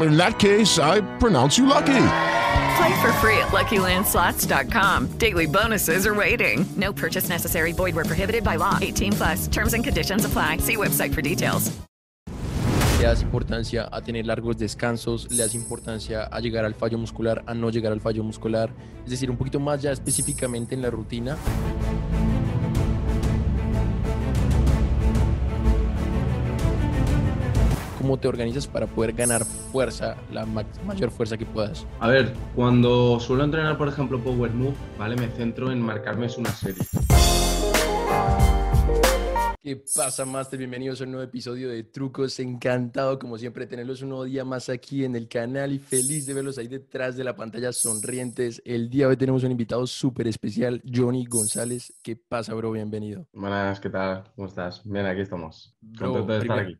In that case, I pronounce you lucky. Play for free at LuckyLandSlots.com. Daily bonuses are waiting. No purchase necessary. Void where prohibited by law. 18 plus. Terms and conditions apply. See website for details. Le das importancia a tener largos descansos, le das importancia a llegar al fallo muscular, a no llegar al fallo muscular, es decir, un poquito más ya específicamente en la rutina. ¿Cómo te organizas para poder ganar fuerza, la ma- mayor fuerza que puedas? A ver, cuando suelo entrenar, por ejemplo, Power Move, ¿vale? Me centro en marcarme una serie. ¿Qué pasa, Master? Bienvenidos a un nuevo episodio de Trucos. Encantado, como siempre, tenerlos un nuevo día más aquí en el canal y feliz de verlos ahí detrás de la pantalla sonrientes. El día de hoy tenemos un invitado súper especial, Johnny González. ¿Qué pasa, bro? Bienvenido. Buenas, ¿qué tal? ¿Cómo estás? Bien, aquí estamos. Bro, Contento de estar aquí.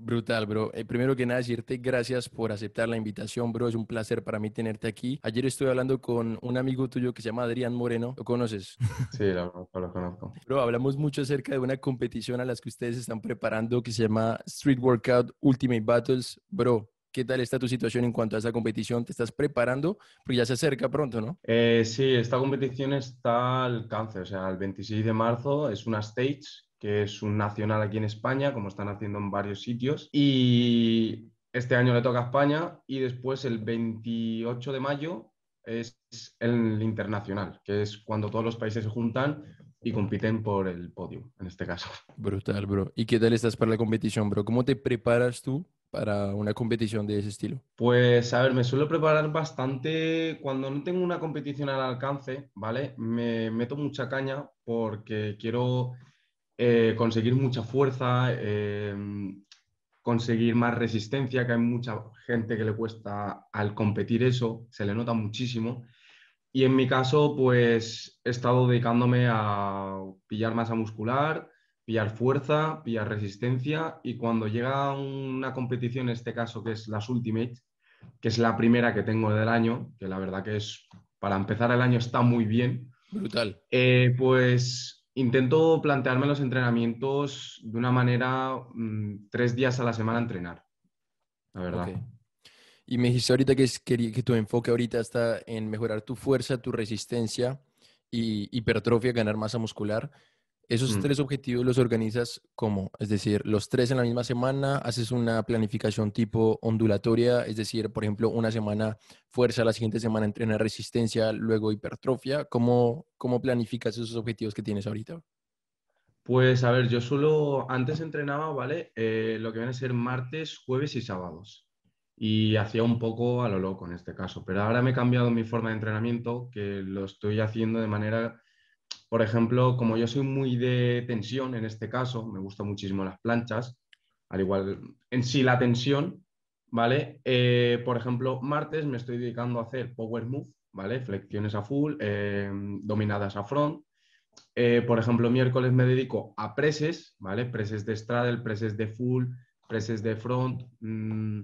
Brutal, bro. Eh, primero que nada, decirte gracias por aceptar la invitación, bro. Es un placer para mí tenerte aquí. Ayer estuve hablando con un amigo tuyo que se llama Adrián Moreno. ¿Lo conoces? Sí, lo conozco, lo conozco. Bro, hablamos mucho acerca de una competición a las que ustedes están preparando que se llama Street Workout Ultimate Battles. Bro, ¿qué tal está tu situación en cuanto a esa competición? ¿Te estás preparando? Porque ya se acerca pronto, ¿no? Eh, sí, esta competición está al alcance, o sea, el 26 de marzo es una stage, que es un nacional aquí en España, como están haciendo en varios sitios, y este año le toca a España, y después el 28 de mayo es el internacional, que es cuando todos los países se juntan y compiten por el podio, en este caso. Brutal, bro. ¿Y qué tal estás para la competición, bro? ¿Cómo te preparas tú para una competición de ese estilo? Pues a ver, me suelo preparar bastante cuando no tengo una competición al alcance, ¿vale? Me meto mucha caña porque quiero eh, conseguir mucha fuerza, eh, conseguir más resistencia, que hay mucha gente que le cuesta al competir eso, se le nota muchísimo. Y en mi caso, pues he estado dedicándome a pillar masa muscular, pillar fuerza, pillar resistencia y cuando llega una competición, en este caso que es las Ultimate, que es la primera que tengo del año, que la verdad que es, para empezar el año está muy bien, Brutal. eh, pues intento plantearme los entrenamientos de una manera, mm, tres días a la semana entrenar, la verdad. Y me dijiste ahorita que, es, que, que tu enfoque ahorita está en mejorar tu fuerza, tu resistencia y hipertrofia, ganar masa muscular. Esos Mm. tres objetivos los organizas como, es decir, los tres en la misma semana, haces una planificación tipo ondulatoria, es decir, por ejemplo, una semana fuerza, la siguiente semana entrena resistencia, luego hipertrofia. ¿Cómo, cómo planificas esos objetivos que tienes ahorita? Pues a ver, yo solo antes entrenaba, ¿vale? Eh, lo que viene a ser martes, jueves y sábados. Y hacía un poco a lo loco en este caso, pero ahora me he cambiado mi forma de entrenamiento, que lo estoy haciendo de manera, por ejemplo, como yo soy muy de tensión en este caso, me gustan muchísimo las planchas, al igual en sí la tensión, ¿vale? Eh, por ejemplo, martes me estoy dedicando a hacer power move, ¿vale? Flexiones a full, eh, dominadas a front. Eh, por ejemplo, miércoles me dedico a preses, ¿vale? Preses de straddle, preses de full, preses de front, mm,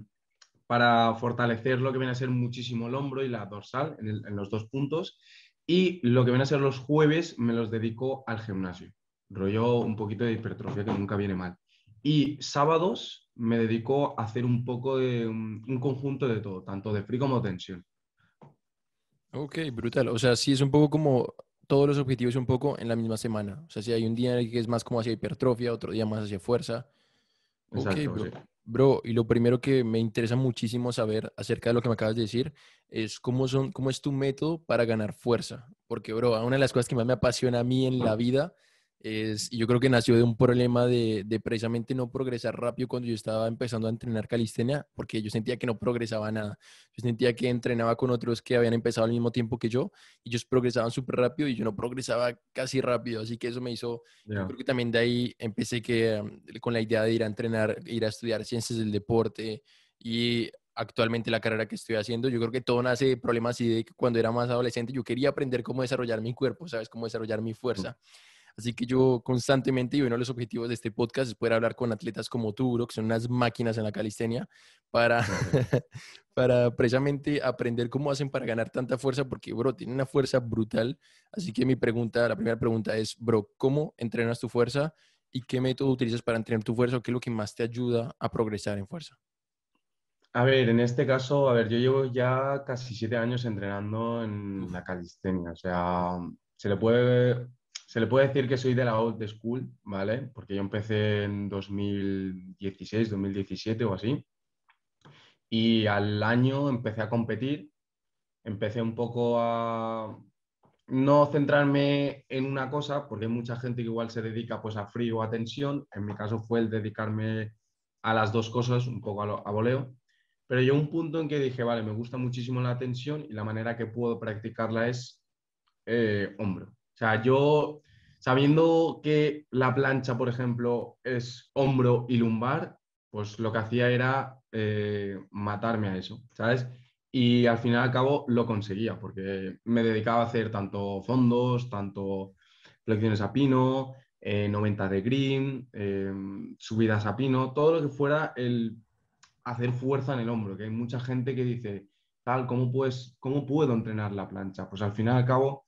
para fortalecer lo que viene a ser muchísimo el hombro y la dorsal en, los dos puntos. Y lo que viene a ser los jueves me los dedico al gimnasio. Rollo un poquito de hipertrofia que nunca viene mal. Y sábados me dedico a hacer un poco de un, un conjunto de todo, tanto de free como tensión. Ok, brutal. O sea, sí es un poco como todos los objetivos un poco en la misma semana. O sea, si hay un día en el que es más como hacia hipertrofia, otro día más hacia fuerza. Exacto, bro. sí. Bro, y lo primero que me interesa muchísimo saber acerca de lo que me acabas de decir es cómo son, cómo es tu método para ganar fuerza. Porque, bro, una de las cosas que más me apasiona a mí en la vida Es, y yo creo que nació de un problema de, de precisamente no progresar rápido cuando yo estaba empezando a entrenar calistenia, porque yo sentía que no progresaba nada. Yo sentía que entrenaba con otros que habían empezado al mismo tiempo que yo y ellos progresaban súper rápido y yo no progresaba casi rápido. Así que eso me hizo, yo Ya. creo que también de ahí empecé que, um, con la idea de ir a entrenar, ir a estudiar ciencias del deporte y actualmente la carrera que estoy haciendo, yo creo que todo nace de problemas así de que cuando era más adolescente yo quería aprender cómo desarrollar mi cuerpo, ¿sabes? Cómo desarrollar mi fuerza. Así que yo constantemente, y uno de los objetivos de este podcast es poder hablar con atletas como tú, bro, que son unas máquinas en la calistenia, para, para precisamente aprender cómo hacen para ganar tanta fuerza, porque, bro, tienen una fuerza brutal. Así que mi pregunta, la primera pregunta es, bro, ¿cómo entrenas tu fuerza y qué método utilizas para entrenar tu fuerza o qué es lo que más te ayuda a progresar en fuerza? A ver, en este caso, a ver, yo llevo ya casi siete años entrenando en la calistenia. O sea, se le puede, se le puede decir que soy de la old school, ¿vale? Porque yo empecé en 2016, 2017 o así. Y al año empecé a competir. Empecé un poco a no centrarme en una cosa, porque hay mucha gente que igual se dedica pues a frío o a tensión. En mi caso fue el dedicarme a las dos cosas, un poco a, lo- a voleo. Pero llegó un punto en que dije, vale, me gusta muchísimo la tensión y la manera que puedo practicarla es eh, hombro. O sea, yo sabiendo que la plancha, por ejemplo, es hombro y lumbar, pues lo que hacía era eh, matarme a eso, ¿sabes? Y al final y al cabo lo conseguía, porque me dedicaba a hacer tanto fondos, tanto flexiones a pino, eh, 90 de green, eh, subidas a pino, todo lo que fuera el hacer fuerza en el hombro, que hay mucha gente que dice, tal, ¿cómo, puedes, ¿cómo puedo entrenar la plancha? Pues al final y al cabo,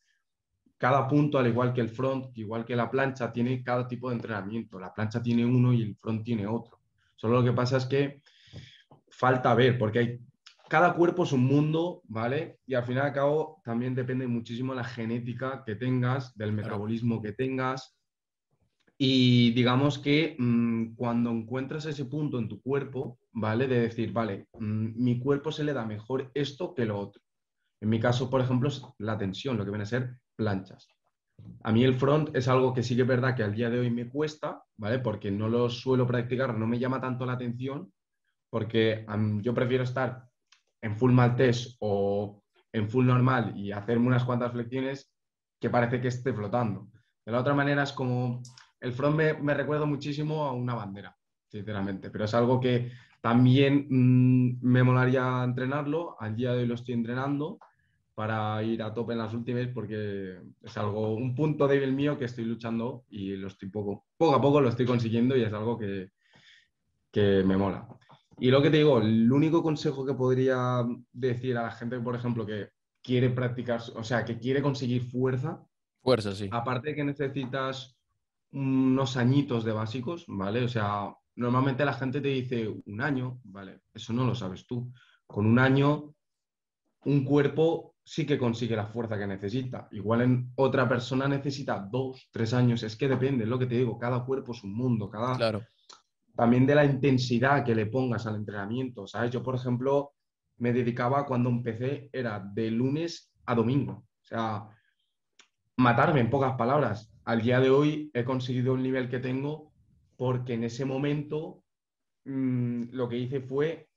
cada punto, al igual que el front, igual que la plancha, tiene cada tipo de entrenamiento. La plancha tiene uno y el front tiene otro. Solo lo que pasa es que falta ver, porque hay, cada cuerpo es un mundo, ¿vale? Y al final y al cabo también depende muchísimo la genética que tengas, del metabolismo que tengas. Y digamos que mmm, cuando encuentras ese punto en tu cuerpo, ¿vale? De decir, vale, mmm, mi cuerpo se le da mejor esto que lo otro. En mi caso, por ejemplo, es la tensión, lo que viene a ser planchas. A mí el front es algo que sí que es verdad que al día de hoy me cuesta, ¿vale? Porque no lo suelo practicar, no me llama tanto la atención, porque yo prefiero estar en full maltés o en full normal y hacerme unas cuantas flexiones que parece que esté flotando. De la otra manera es como, el front me, me recuerda muchísimo a una bandera, sinceramente, pero es algo que también mmm, me molaría entrenarlo, al día de hoy lo estoy entrenando para ir a tope en las últimas porque es algo, un punto débil mío que estoy luchando y lo estoy poco, poco a poco lo estoy consiguiendo y es algo que, que me mola. Y lo que te digo, el único consejo que podría decir a la gente, por ejemplo, que quiere practicar, o sea, que quiere conseguir fuerza. Fuerza, sí. Aparte de que necesitas unos añitos de básicos, ¿vale? O sea, normalmente la gente te dice un año, ¿vale? Eso no lo sabes tú. Con un año, un cuerpo sí que consigue la fuerza que necesita. Igual en otra persona necesita dos, tres años. Es que depende, es lo que te digo, cada cuerpo es un mundo, cada... Claro. También de la intensidad que le pongas al entrenamiento, ¿sabes? Yo, por ejemplo, me dedicaba cuando empecé, era de lunes a domingo. O sea, matarme en pocas palabras. Al día de hoy he conseguido el nivel que tengo porque en ese momento mmm, lo que hice fue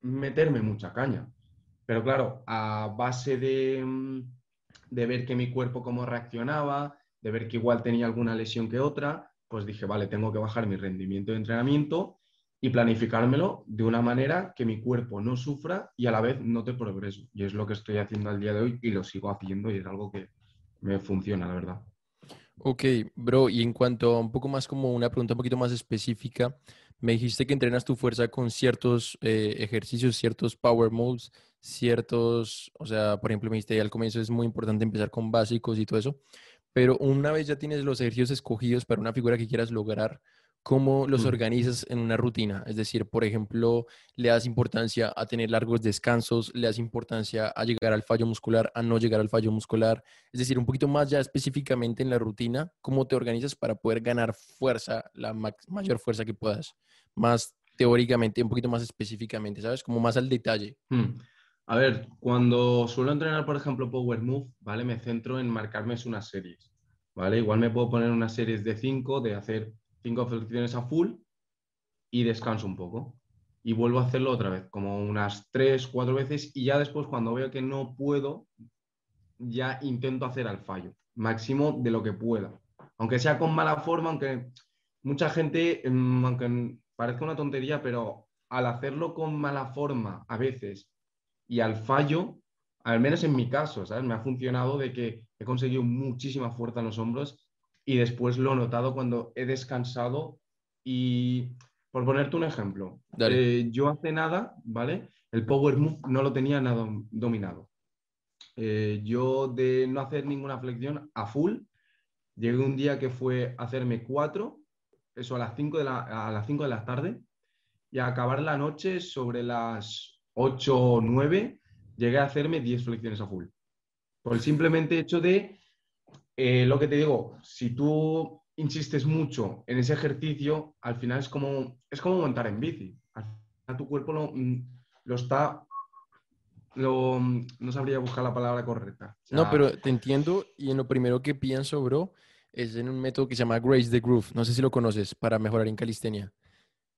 meterme mucha caña. Pero claro, a base de, mm, de, ver que mi cuerpo cómo reaccionaba, de ver que igual tenía alguna lesión que otra, pues dije, vale, tengo que bajar mi rendimiento de entrenamiento y planificármelo de una manera que mi cuerpo no sufra y a la vez note progreso. Y es lo que estoy haciendo al día de hoy y lo sigo haciendo y es algo que me funciona, la verdad. Ok, bro, y en cuanto a un poco más como una pregunta un poquito más específica, me dijiste que entrenas tu fuerza con ciertos eh, ejercicios, ciertos power moves, ciertos, o sea, por ejemplo, me dijiste al comienzo es muy importante empezar con básicos y todo eso, pero una vez ya tienes los ejercicios escogidos para una figura que quieras lograr, ¿cómo los Mm. organizas en una rutina? Es decir, por ejemplo, le das importancia a tener largos descansos, le das importancia a llegar al fallo muscular, a no llegar al fallo muscular, es decir, un poquito más ya específicamente en la rutina, ¿cómo te organizas para poder ganar fuerza, la ma- mayor fuerza que puedas? Más teóricamente, un poquito más específicamente, ¿sabes? Como más al detalle. Hmm. A ver, cuando suelo entrenar, por ejemplo, Power Move, ¿vale? Me centro en marcarme unas series, ¿vale? Igual me puedo poner unas series de 5, de hacer 5 flexiones a full y descanso un poco. Y vuelvo a hacerlo otra vez, como unas 3, 4 veces y ya después cuando veo que no puedo, ya intento hacer al fallo, máximo de lo que pueda. Aunque sea con mala forma, aunque mucha gente, mm, aunque parezca una tontería, pero al hacerlo con mala forma a veces y al fallo, al menos en mi caso, ¿sabes? Me ha funcionado de que he conseguido muchísima fuerza en los hombros y después lo he notado cuando he descansado y, por ponerte un ejemplo, eh, yo hace nada, ¿vale? El power move no lo tenía nada dominado. Eh, yo de no hacer ninguna flexión a full, llegué un día que fue hacerme cuatro, eso a las 5 de la, a las 5 de la tarde, y a acabar la noche sobre las 8 o 9, llegué a hacerme 10 flexiones a full. Por el simplemente hecho de, eh, lo que te digo, si tú insistes mucho en ese ejercicio, al final es como, es como montar en bici. Al final tu cuerpo lo, mm, lo está... Lo, mm, no sabría buscar la palabra correcta. O No, pero te entiendo y en lo primero que pienso, bro, es en un método que se llama Grace the Groove. No sé si lo conoces para mejorar en calistenia,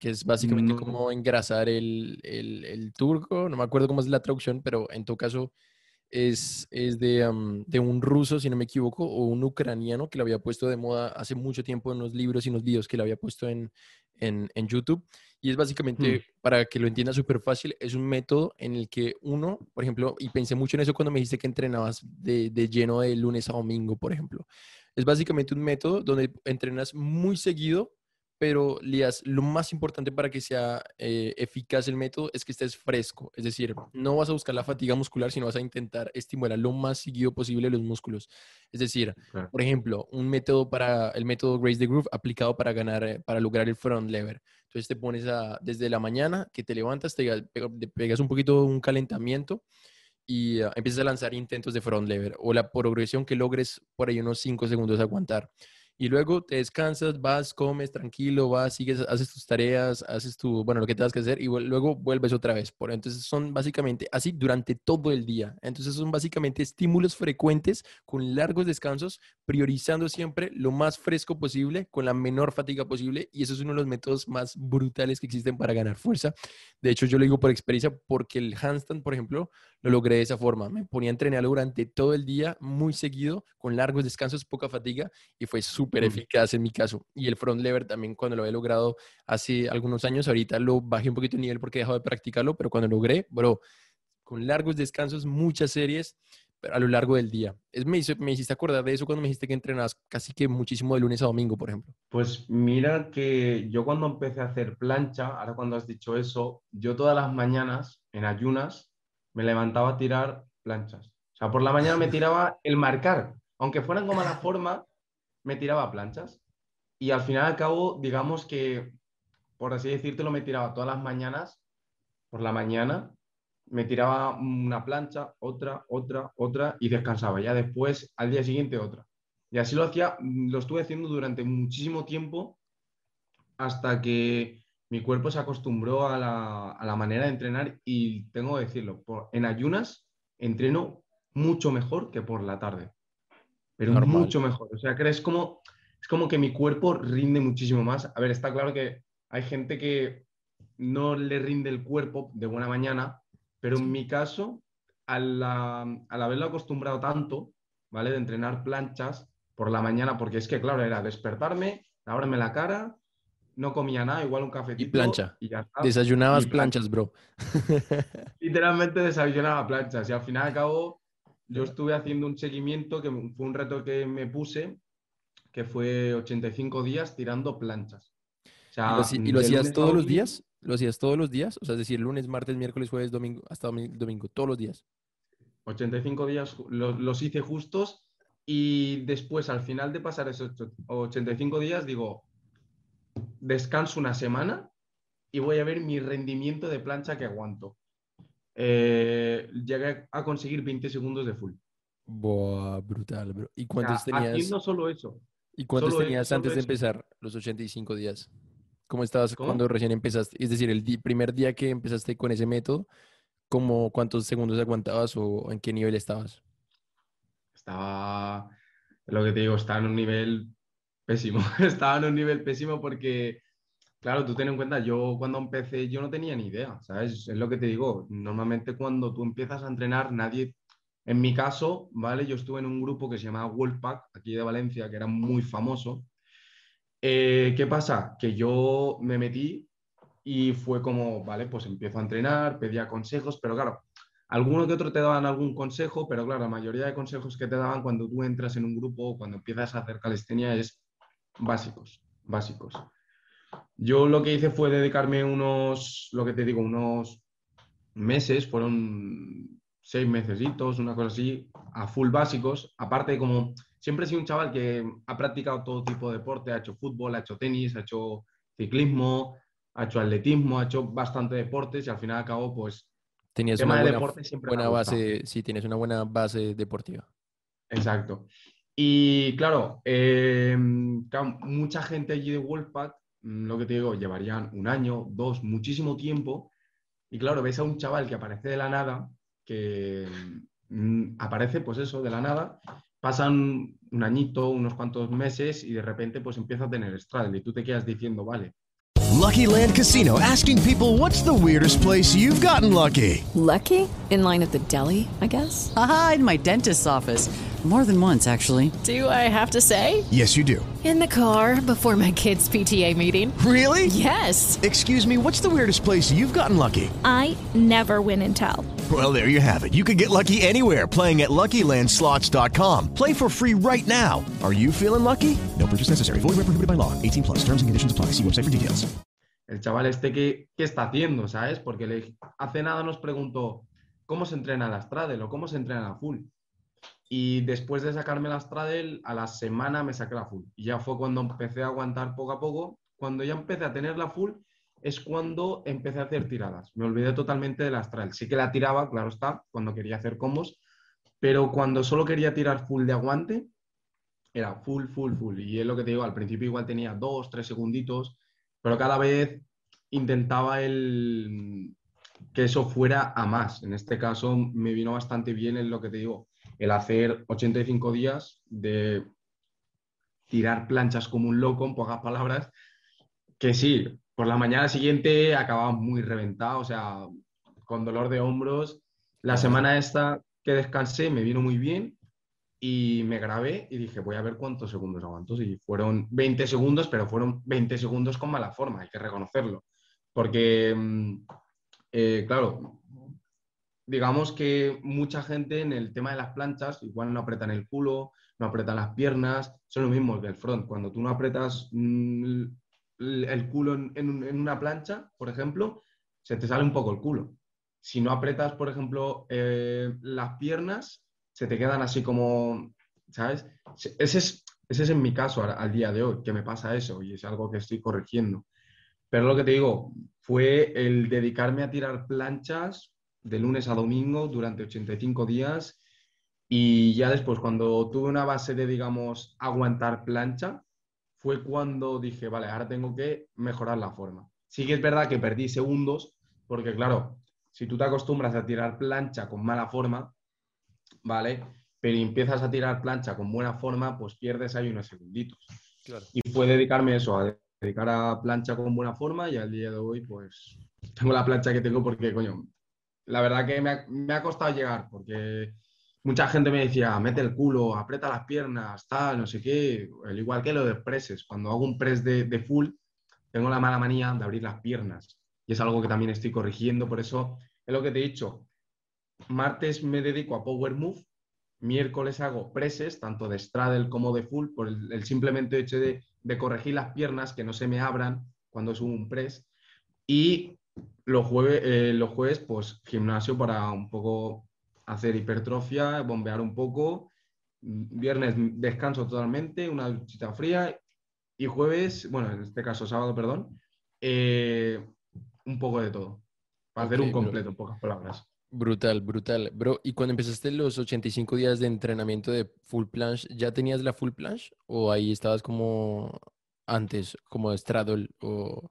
que es básicamente No. como engrasar el, el, el turco. No me acuerdo cómo es la traducción, pero en todo caso es, es de, de un ruso, si no me equivoco, o un ucraniano que lo había puesto de moda hace mucho tiempo en los libros y en los videos que lo había puesto en, en, en YouTube. Y es básicamente, para que lo entienda súper fácil, es un método en el que uno, por ejemplo, y pensé mucho en eso cuando me dijiste que entrenabas de, de lleno de lunes a domingo, por ejemplo. Es básicamente un método donde entrenas muy seguido, pero Lías, lo más importante para que sea eh, eficaz el método es que estés fresco. Es decir, no vas a buscar la fatiga muscular, sino vas a intentar estimular lo más seguido posible los músculos. Es decir, por ejemplo, un método para el método Grace the Groove aplicado para ganar, eh, para lograr el front lever. Entonces te pones a, desde la mañana que te levantas, te, pega- te pegas un poquito un calentamiento y ah, empiezas a lanzar intentos de front lever o la progresión que logres por ahí unos 5 segundos aguantar. Y luego te descansas, vas, comes tranquilo, vas, sigues, haces tus tareas, haces tu, bueno, lo que tengas que hacer y luego vuelves otra vez. Por, entonces son básicamente así durante todo el día. Entonces son básicamente estímulos frecuentes con largos descansos, priorizando siempre lo más fresco posible, con la menor fatiga posible. Y eso es uno de los métodos más brutales que existen para ganar fuerza. De hecho, yo lo digo por experiencia porque el handstand, por ejemplo, lo logré de esa forma. Me ponía a entrenar durante todo el día, muy seguido, con largos descansos, poca fatiga, y fue súper Mm. eficaz en mi caso. Y el front lever también, cuando lo he logrado hace algunos años, ahorita lo bajé un poquito de nivel porque he dejado de practicarlo, pero cuando logré, bro, con largos descansos, muchas series pero a lo largo del día. Es, me, hizo- me hiciste acordar de eso cuando me dijiste que entrenabas casi que muchísimo de lunes a domingo, por ejemplo. Pues mira que yo cuando empecé a hacer plancha, ahora cuando has dicho eso, yo todas las mañanas en ayunas me levantaba a tirar planchas. O sea, por la mañana me tiraba el marcar, aunque fueran como a la forma, me tiraba planchas. Y al final al cabo, digamos que, por así decírtelo, me tiraba todas las mañanas, por la mañana, me tiraba una plancha, otra, otra, otra y descansaba. Ya después, al día siguiente, otra. Y así lo hacía, lo estuve haciendo durante muchísimo tiempo hasta que mi cuerpo se acostumbró a la, a la manera de entrenar y tengo que decirlo, por- en ayunas entreno mucho mejor que por la tarde, pero Normal. mucho mejor. O sea, que es como, es como que mi cuerpo rinde muchísimo más. A ver, está claro que hay gente que no le rinde el cuerpo de buena mañana, pero en mi caso, al, al haberlo acostumbrado tanto, ¿vale? De entrenar planchas por la mañana, porque es que, claro, era despertarme, lavarme la cara, no comía nada, igual un cafecito. plancha. Y ya está. Desayunabas Y plancha. planchas, bro. Literalmente desayunaba planchas. Y al final y al cabo, yo estuve haciendo un seguimiento que fue un reto que me puse, que fue 85 días tirando planchas. O sea, ¿Y lo, y hacías todos los días? ¿Lo hacías todos los días? O sea, es decir, lunes, martes, miércoles, jueves, domingo, hasta domi- domingo, todos los días. 85 días los, los hice justos y después, al final de pasar esos ocho- 85 días, digo, descanso una semana y voy a ver mi rendimiento de plancha que aguanto. Eh, llegué a conseguir 20 segundos de full. Buah, brutal, bro. ¿Y O sea, cuántos tenías, haciendo solo eso. ¿y cuántos solo tenías solo antes de eso. empezar los 85 días? ¿Cómo estabas ¿Cómo? cuando recién empezaste? Es decir, el primer día que empezaste con ese método, ¿cómo, ¿cuántos segundos aguantabas o en qué nivel estabas? Estaba, lo que te digo, está en un nivel pésimo. Estaba en un nivel pésimo porque, claro, tú ten en cuenta, yo cuando empecé, yo no tenía ni idea, ¿sabes? Es lo que te digo. Normalmente cuando tú empiezas a entrenar, nadie, en mi caso, ¿vale? Yo estuve en un grupo que se llamaba Wolfpack, aquí de Valencia, que era muy famoso. Eh, ¿Qué pasa? Que yo me metí y fue como, vale, pues empiezo a entrenar, pedía consejos, pero claro, alguno que otro te daban algún consejo, pero claro, la mayoría de consejos que te daban cuando tú entras en un grupo o cuando empiezas a hacer calistenia es básicos, básicos. Yo lo que hice fue dedicarme unos, lo que te digo, unos meses, fueron seis mesecitos, una cosa así, a full básicos. Aparte, como siempre he sido un chaval que ha practicado todo tipo de deporte, ha hecho fútbol, ha hecho tenis, ha hecho ciclismo, ha hecho atletismo, ha hecho bastante deportes y al final cabo, pues, Tenías tema una buena, deporte siempre buena base, sí, tienes una buena base deportiva. Exacto. Y claro, eh, mucha gente allí de Wolfpack, lo que te digo, llevarían un año, dos, muchísimo tiempo. Y claro, ves a un chaval que aparece de la nada, que mm, aparece, pues eso, de la nada, pasan un añito, unos cuantos meses y de repente pues empieza a tener straddle y tú te quedas diciendo, vale, Lucky Land Casino asking people what's the weirdest place you've gotten lucky? Lucky? In line at the deli, I guess? Aha, in my dentist's office. More than once, actually. Do I have to say? Yes, you do. In the car before my kids' PTA meeting. Really? Yes. Excuse me, what's the weirdest place you've gotten lucky? I never win and tell. Well, there you have it. You can get lucky anywhere playing at LuckyLandSlots.com. Play for free right now. Are you feeling lucky? No purchase necessary. Void where prohibited by law. 18 plus. Terms and conditions apply. See website for details. el chaval este, ¿qué, qué está haciendo? ¿Sabes? Porque le, hace nada nos preguntó cómo se entrena la straddle o cómo se entrena la full. Y después de sacarme la straddle, a la semana me saqué la full. Y ya fue cuando empecé a aguantar poco a poco. Cuando ya empecé a tener la full, es cuando empecé a hacer tiradas. Me olvidé totalmente de la straddle. Sí que la tiraba, claro está, cuando quería hacer combos, pero cuando solo quería tirar full de aguante, era full, full, full. Y es lo que te digo, al principio igual tenía dos, tres segunditos, pero cada vez intentaba el, que eso fuera a más. En este caso me vino bastante bien en lo que te digo, el hacer 85 días de tirar planchas como un loco, en pocas palabras, que sí, por la mañana siguiente acababa muy reventado, o sea, con dolor de hombros. La semana esta que descansé me vino muy bien y me grabé y dije, voy a ver cuántos segundos aguanto. Y fueron 20 segundos, pero fueron 20 segundos con mala forma, hay que reconocerlo. Porque, mm, eh, claro, digamos que mucha gente en el tema de las planchas igual no apretan el culo, no apretan las piernas, son los mismos del front. Cuando tú no apretas mm, el culo en, en un- en una plancha, por ejemplo, se te sale un poco el culo. Si no apretas, por ejemplo, eh, las piernas, se te quedan así como, ¿sabes? Ese es, ese es en mi caso al día de hoy, que me pasa eso y es algo que estoy corrigiendo. Pero lo que te digo, fue el dedicarme a tirar planchas de lunes a domingo durante 85 días y ya después cuando tuve una base de, digamos, aguantar plancha, fue cuando dije, vale, ahora tengo que mejorar la forma. Sí que es verdad que perdí segundos, porque claro, si tú te acostumbras a tirar plancha con mala forma, ¿vale? Pero empiezas a tirar plancha con buena forma, pues pierdes ahí unos segunditos. Claro. Y fue dedicarme eso, a dedicar a plancha con buena forma y al día de hoy, pues tengo la plancha que tengo porque, coño, la verdad que me ha, costado llegar porque mucha gente me decía, mete el culo, aprieta las piernas, tal, no sé qué, al igual que lo de presses. Cuando hago un press de, full, tengo la mala manía de abrir las piernas y es algo que también estoy corrigiendo, por eso es lo que te he dicho. Martes me dedico a Power Move, miércoles hago presses, tanto de straddle como de full, por el, el simplemente hecho de, de corregir las piernas, que no se me abran cuando subo un press. Y los jueves, eh, los jueves, pues gimnasio para un poco hacer hipertrofia, bombear un poco. Viernes descanso totalmente, una duchita fría. Y jueves, bueno, en este caso sábado, perdón, eh, un poco de todo. Para hacer un bro. completo, en pocas palabras. Brutal, brutal. Bro, ¿y cuando empezaste los 85 días de entrenamiento de full planche, ya tenías la full planche? ¿O ahí estabas como antes, como straddle? ¿O,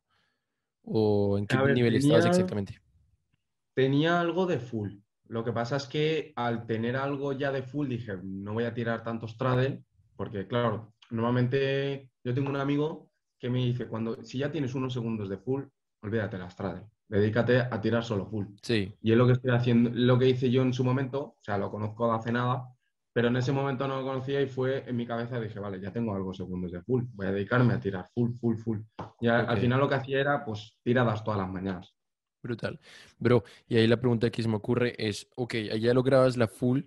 o en qué ver, nivel estabas tenía- exactamente? Tenía algo de full. Lo que pasa es que al tener algo ya de full dije, no voy a tirar tanto straddle Porque, claro, normalmente yo tengo un amigo que me dice, cuando, si ya tienes unos segundos de full, olvídate la straddle. Dedícate a tirar solo full. Sí. Y es lo que estoy haciendo, lo que hice yo en su momento, o sea, lo conozco de hace nada, pero en ese momento no lo conocía y fue en mi cabeza, dije, vale, ya tengo algo segundos de full, voy a dedicarme a tirar full, full, full. Y a- al final lo que hacía era, pues, tiradas todas las mañanas. Brutal. Bro, y ahí la pregunta que se me ocurre es, ok, allá lograbas la full,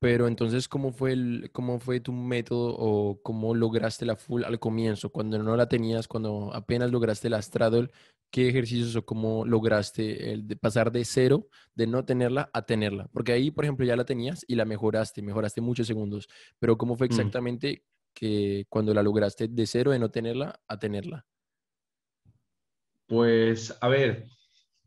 pero entonces, ¿cómo fue el, cómo fue tu método o cómo lograste la full al comienzo? Cuando no la tenías, cuando apenas lograste la straddle, ¿qué ejercicios o cómo lograste el de pasar de cero, de no tenerla, a tenerla? Porque ahí, por ejemplo, ya la tenías y la mejoraste, mejoraste muchos segundos, pero ¿cómo fue Mm. exactamente que cuando la lograste de cero, de no tenerla, a tenerla? Pues, a ver,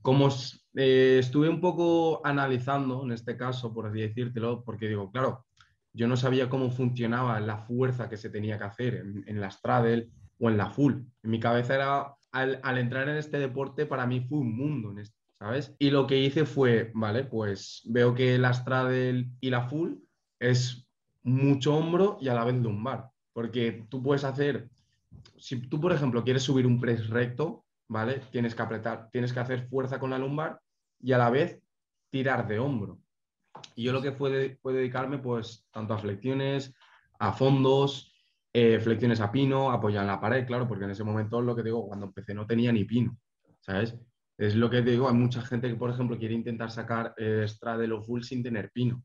como eh, estuve un poco analizando en este caso, por así decírtelo, porque digo, claro, yo no sabía cómo funcionaba la fuerza que se tenía que hacer en, en la straddle o en la full. En mi cabeza era, al, entrar en este deporte, para mí fue un mundo, ¿sabes? Y lo que hice fue, vale, pues veo que la straddle y la full es mucho hombro y a la vez lumbar, porque tú puedes hacer, si tú, por ejemplo, quieres subir un press recto, ¿vale? Tienes que apretar, tienes que hacer fuerza con la lumbar y a la vez tirar de hombro. Y yo lo que fue, fue dedicarme pues tanto a flexiones, a fondos, eh, flexiones a pino, apoyar en la pared, claro, porque en ese momento lo que digo, cuando empecé no tenía ni pino, ¿sabes? Es lo que digo, hay mucha gente que, por ejemplo, quiere intentar sacar eh, straddle o full sin tener pino,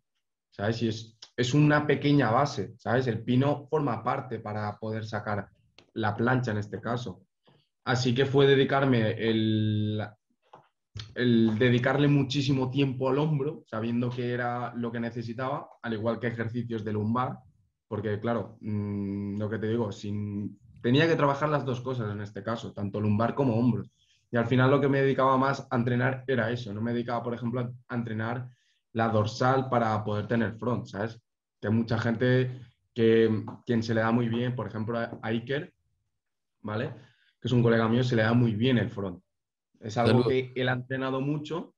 ¿sabes? Y es, es una pequeña base, ¿sabes? El pino forma parte para poder sacar la plancha en este caso. Así que fue dedicarme el, el dedicarle muchísimo tiempo al hombro, sabiendo que era lo que necesitaba, al igual que ejercicios de lumbar, porque claro, mm, lo que te digo, sin, tenía que trabajar las dos cosas en este caso, tanto lumbar como hombros. Y al final lo que me dedicaba más a entrenar era eso, no me dedicaba, por ejemplo, a, entrenar la dorsal para poder tener front, ¿sabes? Que hay mucha gente que quien se le da muy bien, por ejemplo, a Iker, ¿vale? Que es un colega mío, se le da muy bien el front. Es algo Salud. que él ha entrenado mucho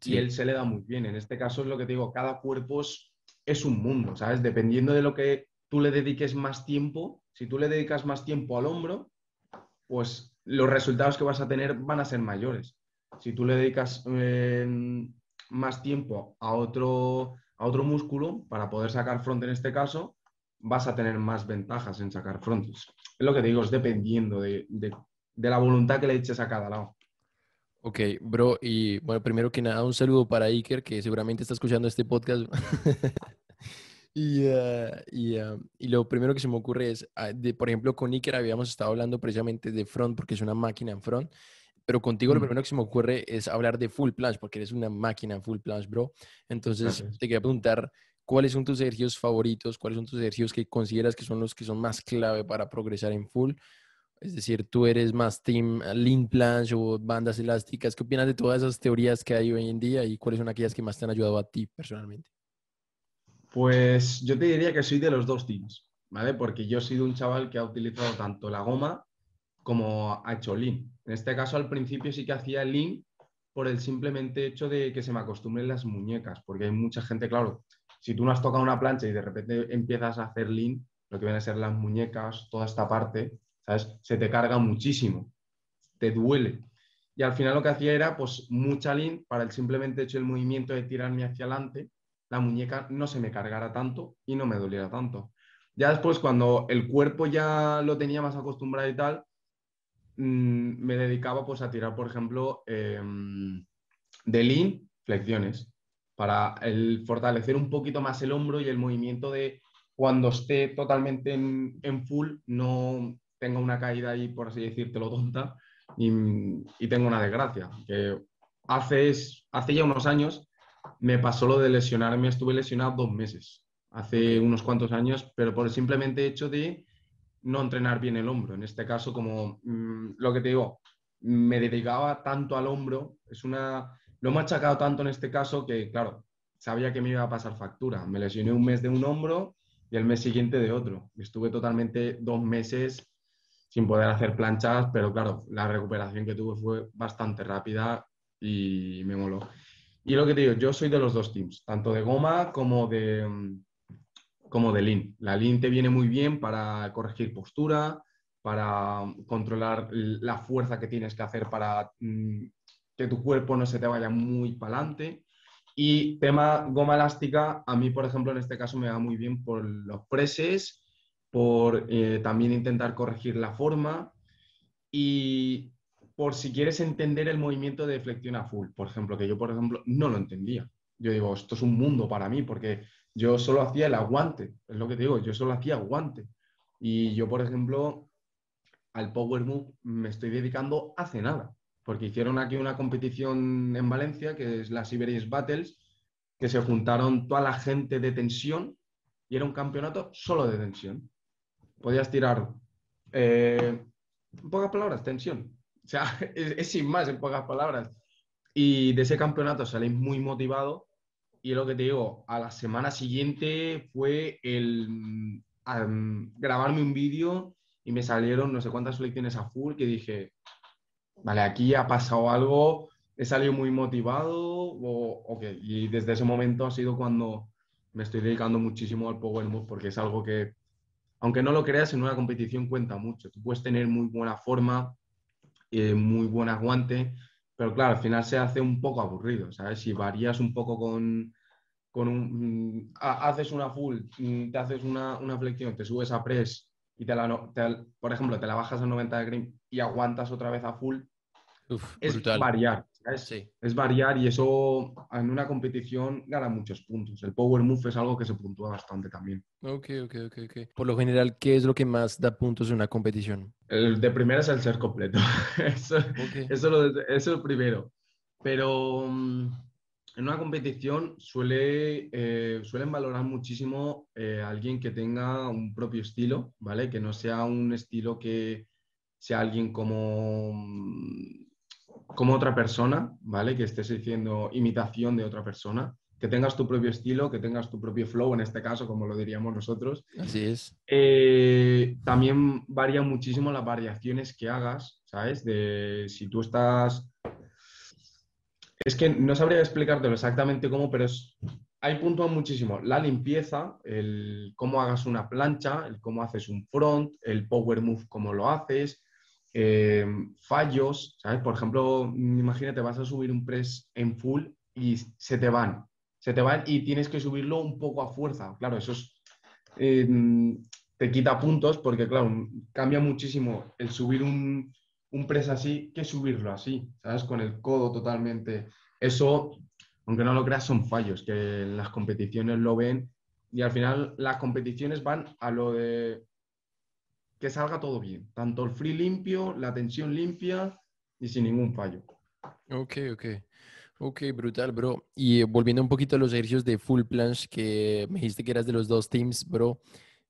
Sí. y él se le da muy bien. En este caso es lo que te digo, cada cuerpo es, es un mundo, ¿sabes? Dependiendo de lo que tú le dediques más tiempo, si tú le dedicas más tiempo al hombro, pues los resultados que vas a tener van a ser mayores. Si tú le dedicas eh, más tiempo a otro, a otro músculo para poder sacar front en este caso, vas a tener más ventajas en sacar frontes. Es lo que te digo, es dependiendo de, de- de la voluntad que le eches a cada lado. Ok, bro, y bueno, primero que nada, un saludo para Iker, que seguramente está escuchando este podcast. y, ah, y, ah, y lo primero que se me ocurre es, ah, de, por ejemplo, con Iker habíamos estado hablando precisamente de front, porque es una máquina en front, pero contigo lo Mm. primero que se me ocurre es hablar de full planche, porque eres una máquina en full planche, bro. Entonces, Gracias. te quería preguntar, ¿cuáles son tus ejercicios favoritos? ¿Cuáles son tus ejercicios que consideras que son los que son más clave para progresar en full? Es decir, tú eres más team eh, lean planche o bandas elásticas. ¿Qué opinas de todas esas teorías que hay hoy en día y cuáles son aquellas que más te han ayudado a ti personalmente? Pues yo te diría que soy de los dos teams, ¿vale? Porque yo he sido un chaval que ha utilizado tanto la goma como ha hecho lean. En este caso, al principio sí que hacía lean por el simplemente hecho de que se me acostumbren las muñecas, porque hay mucha gente, claro, si tú no has tocado una plancha y de repente empiezas a hacer lean, lo que vienen a ser las muñecas, toda esta parte, ¿sabes? Se te carga muchísimo, te duele. Y al final lo que hacía era, pues, mucha lean para el simplemente hecho del movimiento de tirarme hacia adelante, la muñeca no se me cargara tanto y no me doliera tanto. Ya después, cuando el cuerpo ya lo tenía más acostumbrado y tal, mm, me dedicaba pues a tirar, por ejemplo, em, de lean, flexiones, para fortalecer un poquito más el hombro y el movimiento de cuando esté totalmente en, full, no tenga una caída ahí, por así decírtelo, tonta, y, tenga una desgracia. Que hace, hace ya unos años me pasó lo de lesionarme, estuve lesionado dos meses, hace unos cuantos años, pero por el simplemente hecho de no entrenar bien el hombro. En este caso, como mm, lo que te digo, me dedicaba tanto al hombro, es una, lo he machacado tanto en este caso que, claro, sabía que me iba a pasar factura. Me lesioné un mes de un hombro y el mes siguiente de otro. Estuve totalmente dos meses sin poder hacer planchas, pero claro, la recuperación que tuve fue bastante rápida y me moló. Y lo que te digo, yo soy de los dos teams, tanto de goma como de, como de lean. La lean te viene muy bien para corregir postura, para controlar la fuerza que tienes que hacer para mm, que tu cuerpo no se te vaya muy para adelante. Y tema goma elástica, a mí, por ejemplo, en este caso me va muy bien por los preses, por eh, también intentar corregir la forma y por si quieres entender el movimiento de flexión a full, por ejemplo, que yo, por ejemplo, no lo entendía. Yo digo, esto es un mundo para mí, porque yo solo hacía el aguante, es lo que te digo, yo solo hacía aguante. Y yo, por ejemplo, al Power Move me estoy dedicando hace nada, porque hicieron aquí una competición en Valencia, que es la Siberian Battles, que se juntaron toda la gente de tensión y era un campeonato solo de tensión. Podías tirar, eh, en pocas palabras, tensión. O sea, es, sin más, en pocas palabras. Y de ese campeonato salí muy motivado y lo que te digo, a la semana siguiente fue el grabarme un vídeo y me salieron no sé cuántas selecciones a full que dije, vale, aquí ha pasado algo, he salido muy motivado, o, okay. y desde ese momento ha sido cuando me estoy dedicando muchísimo al Power Move porque es algo que, aunque no lo creas, en una competición cuenta mucho. Tú puedes tener muy buena forma, eh, muy buen aguante, pero claro, al final se hace un poco aburrido, ¿sabes? Si varías un poco con, con un... Mm, haces una full, mm, te haces una, una flexión, te subes a press y te la, por ejemplo, te la bajas a 90 de green y aguantas otra vez a full, es variar. Es variar y eso en una competición gana muchos puntos. El power move es algo que se puntúa bastante también. Ok, ok, ok, ok. Por lo general, ¿qué es lo que más da puntos en una competición? El de primera es el ser completo. eso, eso, es lo primero. Pero mm, en una competición suele, eh, suelen valorar muchísimo eh, alguien que tenga un propio estilo, ¿vale? Que no sea un estilo que sea alguien como, mm, como otra persona, ¿vale? Que estés diciendo imitación de otra persona, que tengas tu propio estilo, que tengas tu propio flow, en este caso, como lo diríamos nosotros. Así es. Eh, también varían muchísimo las variaciones que hagas, ¿sabes? De si tú estás es que no sabría explicártelo exactamente cómo, pero es, hay puntos muchísimo. La limpieza, el cómo hagas una plancha, el cómo haces un front, el power move, cómo lo haces, eh, fallos, ¿sabes? Por ejemplo, imagínate, vas a subir un press en full y se te van. Se te van y tienes que subirlo un poco a fuerza. Claro, eso es, eh, te quita puntos porque, claro, cambia muchísimo el subir un, un press así que subirlo así, ¿sabes? Con el codo totalmente. Eso, aunque no lo creas, son fallos que las competiciones lo ven y al final las competiciones van a lo de que salga todo bien, tanto el free limpio, la tensión limpia y sin ningún fallo. Ok, ok. Ok, brutal, bro. Y volviendo un poquito a los ejercicios de full planche que me dijiste que eras de los dos teams, bro.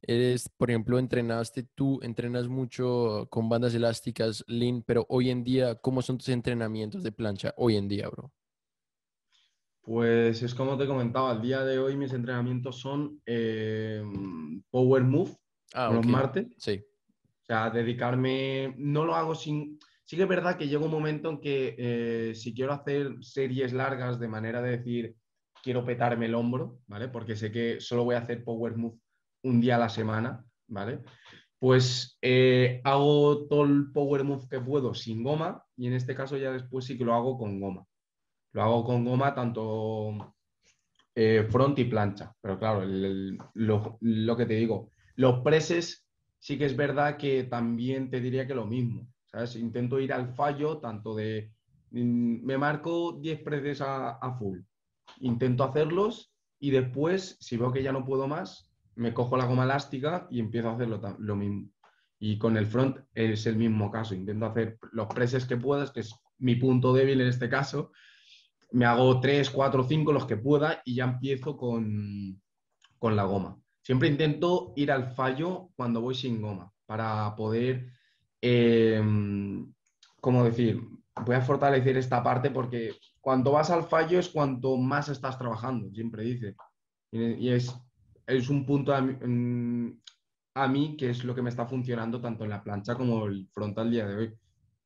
Eres, por ejemplo, entrenaste tú, entrenas mucho con bandas elásticas, Lean, pero hoy en día, ¿cómo son tus entrenamientos de plancha hoy en día, bro? Pues es como te comentaba, al día de hoy mis entrenamientos son eh, Power Move, ah, los martes. Sí. Sea, dedicarme, no lo hago sin... Sí que es verdad que llega un momento en que eh, si quiero hacer series largas de manera de decir, quiero petarme el hombro, ¿vale? Porque sé que solo voy a hacer Power Move un día a la semana, ¿vale? Pues eh, hago todo el power move que puedo sin goma y en este caso ya después sí que lo hago con goma. Lo hago con goma tanto eh, front y plancha, pero claro, lo, que te digo, los preses sí que es verdad que también te diría que lo mismo, ¿sabes? Intento ir al fallo tanto de, mm, me marco 10 preses a, a full, intento hacerlos y después, si veo que ya no puedo más, me cojo la goma elástica y empiezo a hacer lo, mismo. Y con el front es el mismo caso. Intento hacer los preses que puedas, que es mi punto débil en este caso. Me hago 3, 4, 5 los que pueda y ya empiezo con, la goma. Siempre intento ir al fallo cuando voy sin goma para poder, eh, ¿cómo decir? Voy a fortalecer esta parte porque cuando vas al fallo es cuanto más estás trabajando, siempre dice. Y es es un punto a mí, que es lo que me está funcionando tanto en la plancha como el front al día de hoy.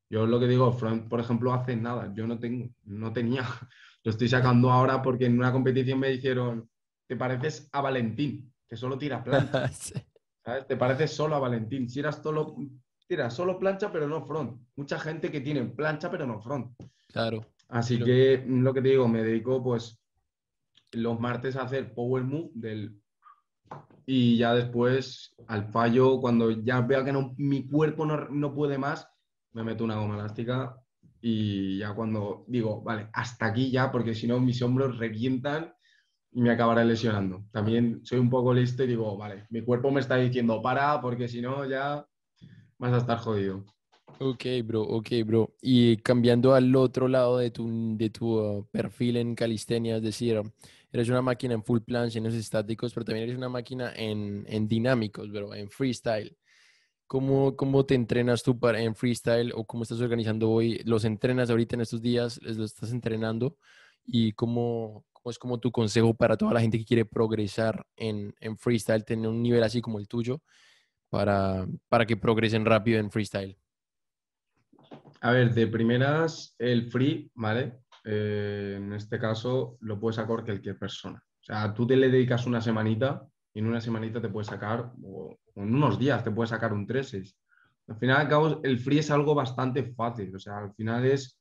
Yo lo que digo, front, por ejemplo, hace nada, yo no tengo, no tenía, lo estoy sacando ahora porque en una competición me dijeron, te pareces a Valentín, que solo tira plancha. ¿sabes? Te pareces solo a Valentín. Si eras solo, tira solo plancha, pero no front. Mucha gente que tiene plancha, pero no front. Claro. Así Pero- que mm, lo que te digo, me dedico pues los martes a hacer power move del y ya después al fallo, cuando ya vea que no, mi cuerpo no, no puede más, me meto una goma elástica y ya cuando digo, vale, hasta aquí ya, porque si no mis hombros revientan me acabaré lesionando. También soy un poco listo y digo, vale, mi cuerpo me está diciendo para, porque si no ya vas a estar jodido. Ok, bro, ok, bro. Y cambiando al otro lado de tu, de tu uh, perfil en calistenia, es decir, eres una máquina en full planche, en esos estáticos, pero también eres una máquina en, en dinámicos, bro, en freestyle. ¿Cómo, cómo te entrenas tú para, en freestyle o cómo estás organizando hoy? ¿Los entrenas ahorita en estos días? ¿Les- ¿Los estás entrenando? ¿Y cómo, cómo es como tu consejo para toda la gente que quiere progresar en, en freestyle, tener un nivel así como el tuyo, para, para que progresen rápido en freestyle? A ver, de primeras, el free, ¿vale? Eh, en este caso lo puede sacar cualquier persona. O sea, tú te le dedicas una semanita y en una semanita te puedes sacar, o en unos días te puedes sacar un 3-6. Al final, al cabo, el free es algo bastante fácil. O sea, al final es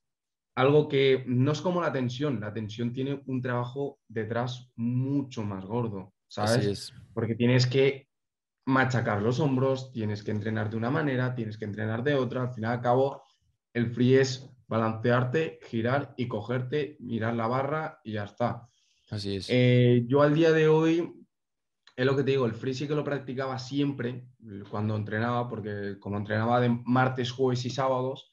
algo que no es como la tensión. La tensión tiene un trabajo detrás mucho más gordo, ¿sabes? Así es. Porque tienes que machacar los hombros, tienes que entrenar de una manera, tienes que entrenar de otra. Al final, al cabo, el free es balancearte, girar y cogerte, mirar la barra y ya está. Así es. Eh, yo al día de hoy, es lo que te digo, el free sí que lo practicaba siempre cuando entrenaba, porque como entrenaba de martes, jueves y sábados,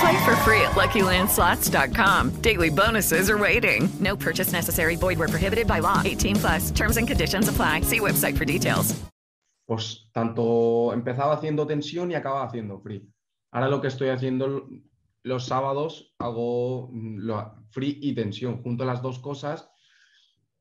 Play for free at LuckyLandSlots.com. Daily bonuses are waiting. No purchase necessary. Void where prohibited by law. 18 plus. Terms and conditions apply. See website for details. pues tanto empezaba haciendo tensión y acababa haciendo free. Ahora lo que estoy haciendo los sábados hago mm, free y tensión, junto las dos cosas.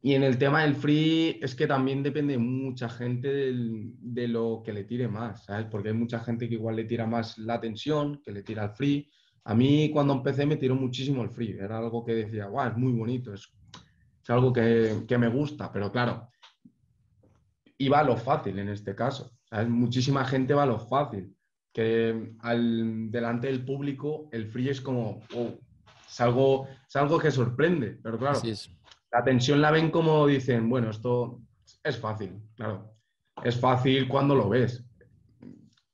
Y en el tema del free es que también depende mucha gente del- de lo que le tire más, ¿sabes? Porque hay mucha gente que igual le tira más la tensión, que le tira el free. A mí cuando empecé me tiró muchísimo el free, era algo que decía, guau, es muy bonito, es, es algo que, que me gusta, pero claro, iba a lo fácil en este caso. ¿sabes? Muchísima gente va a lo fácil. Que al, delante del público el free es como, es, algo, es algo que sorprende, pero claro, es. la tensión la ven como dicen, bueno, esto es fácil, claro. Es fácil cuando lo ves.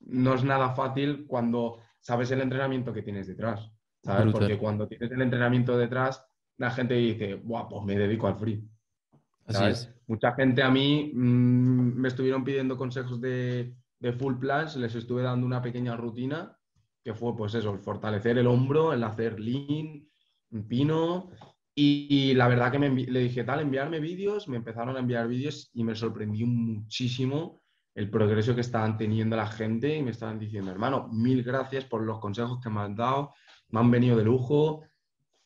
No es nada fácil cuando sabes el entrenamiento que tienes detrás. ¿sabes? Brutal. Porque cuando tienes el entrenamiento detrás, la gente dice, Buah, pues me dedico al free. Así ¿sabes? es. Mucha gente a mí mm, me estuvieron pidiendo consejos de, de full plans, les estuve dando una pequeña rutina que fue pues eso, el fortalecer el hombro, el hacer lean, pino y, y la verdad que me le dije tal, enviarme vídeos, me empezaron a enviar vídeos y me sorprendió muchísimo el progreso que estaban teniendo la gente y me estaban diciendo, hermano, mil gracias por los consejos que me han dado, me han venido de lujo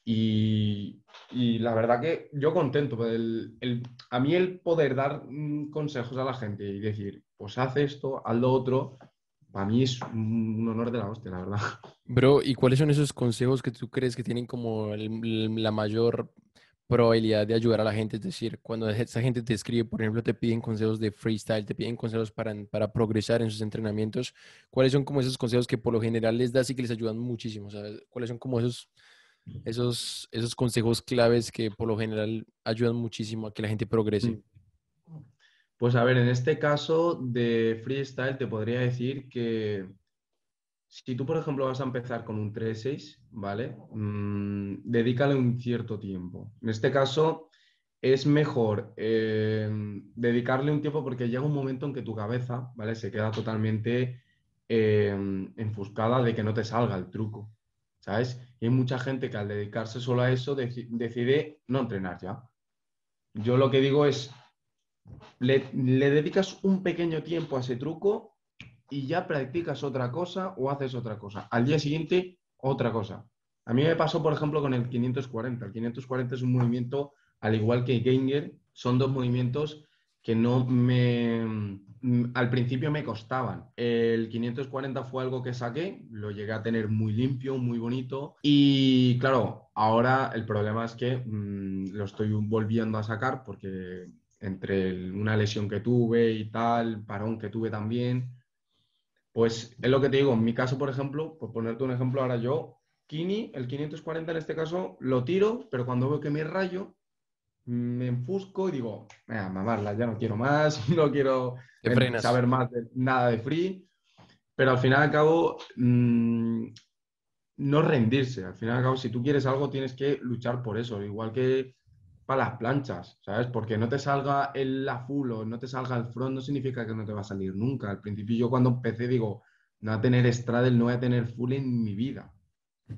y, y la verdad que yo contento. pues, el- el- a mí el poder dar mm, consejos a la gente y decir, pues haz esto, haz lo otro, para mí es un honor de la hostia, la verdad. Bro, ¿y cuáles son esos consejos que tú crees que tienen como el- la mayor probabilidad de ayudar a la gente? Es decir, cuando esa gente te escribe, por ejemplo, te piden consejos de freestyle, te piden consejos para, para progresar en sus entrenamientos, ¿cuáles son como esos consejos que por lo general les das y que les ayudan muchísimo? ¿sabes? ¿Cuáles son como esos, esos, esos consejos claves que por lo general ayudan muchísimo a que la gente progrese? Pues a ver, en este caso de freestyle te podría decir que si tú, por ejemplo, vas a empezar con un 3-6, ¿vale? Mm, dedícale un cierto tiempo. En este caso es mejor eh, dedicarle un tiempo porque llega un momento en que tu cabeza, ¿vale? Se queda totalmente eh, enfuscada de que no te salga el truco, ¿sabes? Y hay mucha gente que al dedicarse solo a eso deci- decide no entrenar ya. Yo lo que digo es, le dedicas un pequeño tiempo a ese truco y ya practicas otra cosa o haces otra cosa. Al día siguiente, otra cosa. A mí me pasó, por ejemplo, con el 540. El 540 es un movimiento, al igual que Ganger, son dos movimientos que no me... mm, Al principio me costaban. El 540 fue algo que saqué, lo llegué a tener muy limpio, muy bonito. Y claro, ahora el problema es que mm, lo estoy volviendo a sacar porque entre una lesión que tuve y tal, parón que tuve también, pues es lo que te digo, en mi caso, por ejemplo, por ponerte un ejemplo, ahora yo, Kini, el 540 en este caso, lo tiro, pero cuando veo que me rayo, me enfusco y digo, venga, mamarla, ya no quiero más, no quiero eh, saber más de nada de free, pero al final y al cabo, mm, no rendirse, al final y al cabo, si tú quieres algo, tienes que luchar por eso, igual que para las planchas, ¿sabes? Porque no te salga el la full o no te salga el front, no significa que no te va a salir nunca. Al principio yo cuando empecé digo, no voy a tener straddle, no voy a tener full en mi vida.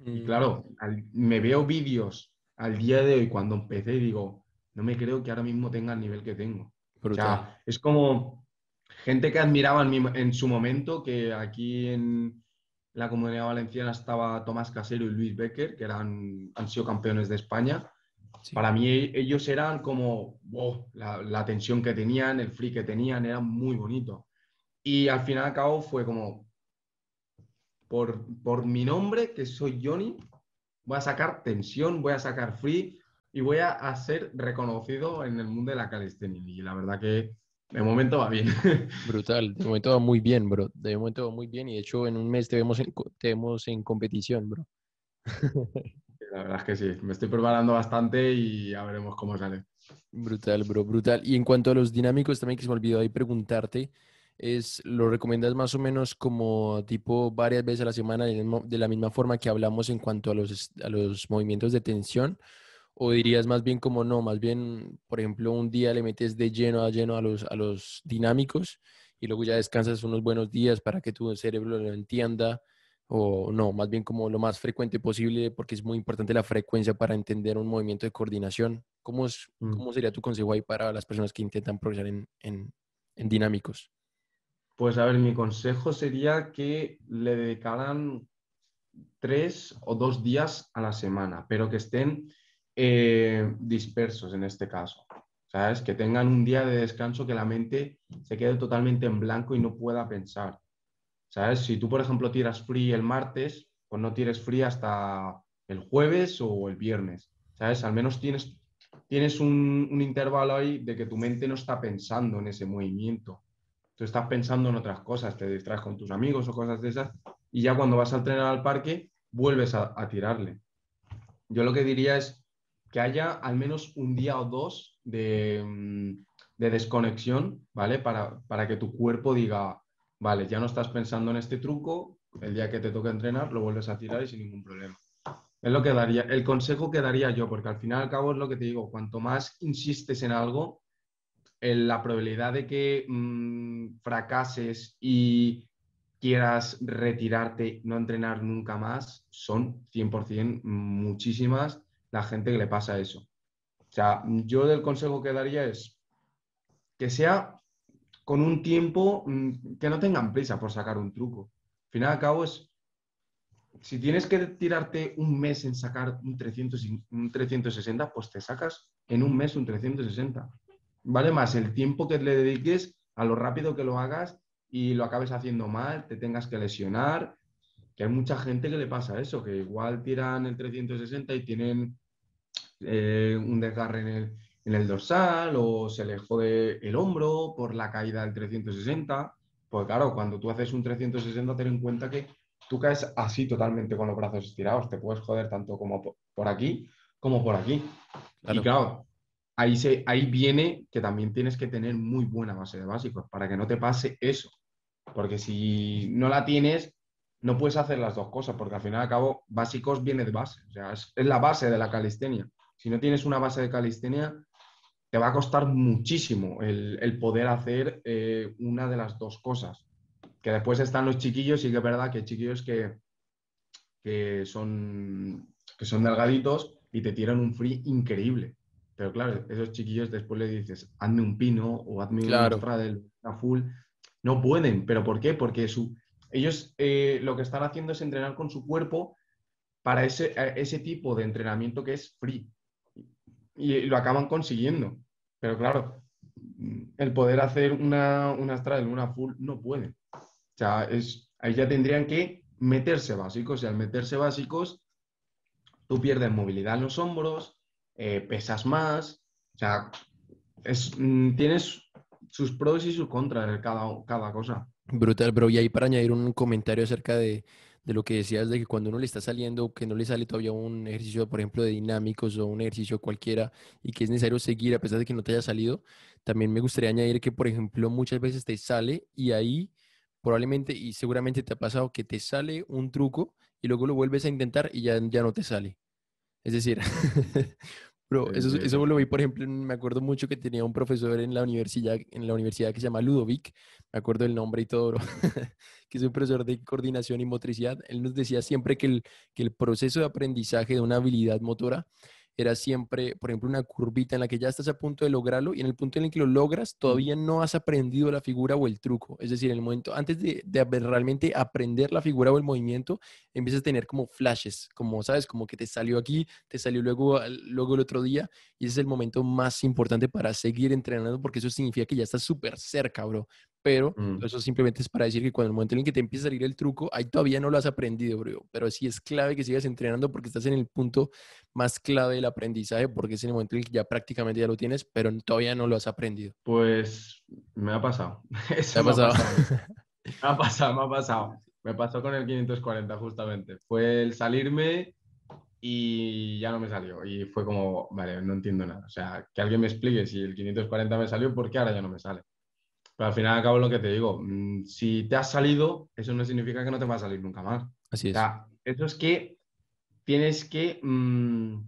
Y claro, al- me veo vídeos al día de hoy cuando empecé y digo, no me creo que ahora mismo tenga el nivel que tengo. O Brutal. sea, es como gente que admiraba en, mi- en su momento, que aquí en la Comunidad Valenciana estaba Tomás Casero y Luis Becker, que eran, han sido campeones de España. Para mí e- ellos eran como, wow, la, la tensión que tenían, el free que tenían, era muy bonito. Y al final al cabo fue como, por, por mi nombre, que soy Johnny, voy a sacar tensión, voy a sacar free y voy a, a ser reconocido en el mundo de la calistenia. Y la verdad que de momento va bien. Brutal, de momento va muy bien, bro. De momento va muy bien y de hecho en un mes te vemos en, te vemos en competición, bro. La verdad es que sí, me estoy preparando bastante y ya veremos cómo sale. Brutal, bro, brutal. Y en cuanto a los dinámicos, también que se me olvidó ahí preguntarte, es, ¿lo recomiendas más o menos como tipo varias veces a la semana de la misma forma que hablamos en cuanto a los, a los movimientos de tensión? ¿O dirías más bien como no, más bien, por ejemplo, un día le metes de lleno a lleno a los, a los dinámicos y luego ya descansas unos buenos días para que tu cerebro lo entienda? O no, más bien como lo más frecuente posible, porque es muy importante la frecuencia para entender un movimiento de coordinación. ¿Cómo, es, Mm. cómo sería tu consejo ahí para las personas que intentan progresar en, en- en dinámicos? Pues a ver, mi consejo sería que le dedicaran tres o dos días a la semana, pero que estén eh, dispersos en este caso. ¿Sabes? Que tengan un día de descanso, que la mente se quede totalmente en blanco y no pueda pensar. ¿Sabes? Si tú, por ejemplo, tiras free el martes, pues no tires free hasta el jueves o el viernes. ¿Sabes? Al menos tienes, tienes un, intervalo ahí de que tu mente no está pensando en ese movimiento. Tú estás pensando en otras cosas, te distraes con tus amigos o cosas de esas, y ya cuando vas a entrenar al parque, vuelves a, a tirarle. Yo lo que diría es que haya al menos un día o dos de, mm, de desconexión, ¿vale? Para, para que tu cuerpo diga, vale, ya no estás pensando en este truco, el día que te toque entrenar lo vuelves a tirar y sin ningún problema. Es lo que daría, el consejo que daría yo, porque al final al cabo es lo que te digo, cuanto más insistes en algo, el- la probabilidad de que mm, fracases y quieras retirarte, no entrenar nunca más, son 100% muchísimas la gente que le pasa eso. O sea, yo del consejo que daría es que sea con un tiempo mm, que no tengan prisa por sacar un truco. Al final y al cabo es, si tienes que tirarte un mes en sacar un, 300, y- un 360, pues te sacas en un mes un 360. Vale más el tiempo que le dediques a lo rápido que lo hagas y lo acabes haciendo mal, te tengas que lesionar, que hay mucha gente que le pasa eso, que igual tiran el 360 y tienen eh, un desgarre en el, en el dorsal o se les jode el hombro por la caída del 360. Pues claro, cuando tú haces un 360, ten en cuenta que tú caes así totalmente con los brazos estirados. Te puedes joder tanto como po- por aquí como por aquí. Y claro, ahí, se, ahí viene que también tienes que tener muy buena base de básicos para que no te pase eso. Porque si no la tienes, no puedes hacer las dos cosas, porque al final y al cabo, básicos viene de base. O sea, es, es la base de la calistenia. Si no tienes una base de calistenia, te va a costar muchísimo el, el poder hacer eh, una de las dos cosas. Que después están los chiquillos, y que es verdad que hay chiquillos que, que, son, que son delgaditos y te tiran un free increíble. Pero claro, esos chiquillos después le dices, hazme un pino o hazme Claro. una straddle, una full. No pueden. ¿Pero por qué? Porque su, ellos eh, lo que están haciendo es entrenar con su cuerpo para ese, ese tipo de entrenamiento que es free. Y, lo acaban consiguiendo. Pero claro, el poder hacer una, una straddle, una full, no puede. O sea, es, ahí ya tendrían que meterse básicos. Y al meterse básicos, tú pierdes movilidad en los hombros, eh, pesas más. O sea, es, mm, tienes sus pros y sus contras en cada, cada cosa. Brutal, bro. Y ahí para añadir un comentario acerca de, de lo que decías de que cuando uno le está saliendo, que no le sale todavía un ejercicio, por ejemplo, de dinámicos o un ejercicio cualquiera y que es necesario seguir a pesar de que no te haya salido, también me gustaría añadir que, por ejemplo, muchas veces te sale y ahí probablemente y seguramente te ha pasado que te sale un truco y luego lo vuelves a intentar y ya, ya no te sale. Es decir, Bro, eso, eso lo vi, por ejemplo, me acuerdo mucho que tenía un profesor en la universidad, en la universidad que se llama Ludovic, me acuerdo del nombre y todo, bro, que es un profesor de coordinación y motricidad. Él nos decía siempre que el, que el proceso de aprendizaje de una habilidad motora era siempre, por ejemplo, una curvita en la que ya estás a punto de lograrlo y en el punto en el que lo logras todavía no has aprendido la figura o el truco. Es decir, en el momento, antes de, de realmente aprender la figura o el movimiento, empiezas a tener como flashes, como, ¿sabes? Como que te salió aquí, te salió luego, luego el otro día y ese es el momento más importante para seguir entrenando porque eso significa que ya estás súper cerca, bro pero mm. eso simplemente es para decir que cuando el momento en que te empieza a salir el truco, ahí todavía no lo has aprendido, bro. Pero sí es clave que sigas entrenando porque estás en el punto más clave del aprendizaje, porque es en el momento en que ya prácticamente ya lo tienes, pero todavía no lo has aprendido. Pues me ha pasado. Eso ha pasado? Me ha pasado, me ha pasado. Me pasó con el 540 justamente. Fue el salirme y ya no me salió. Y fue como, vale, no entiendo nada. O sea, que alguien me explique si el 540 me salió, ¿por qué ahora ya no me sale? Pero al final acabo lo que te digo, mm, si te has salido, eso no significa que no te va a salir nunca más. Así es. O sea, eso es que tienes que mm,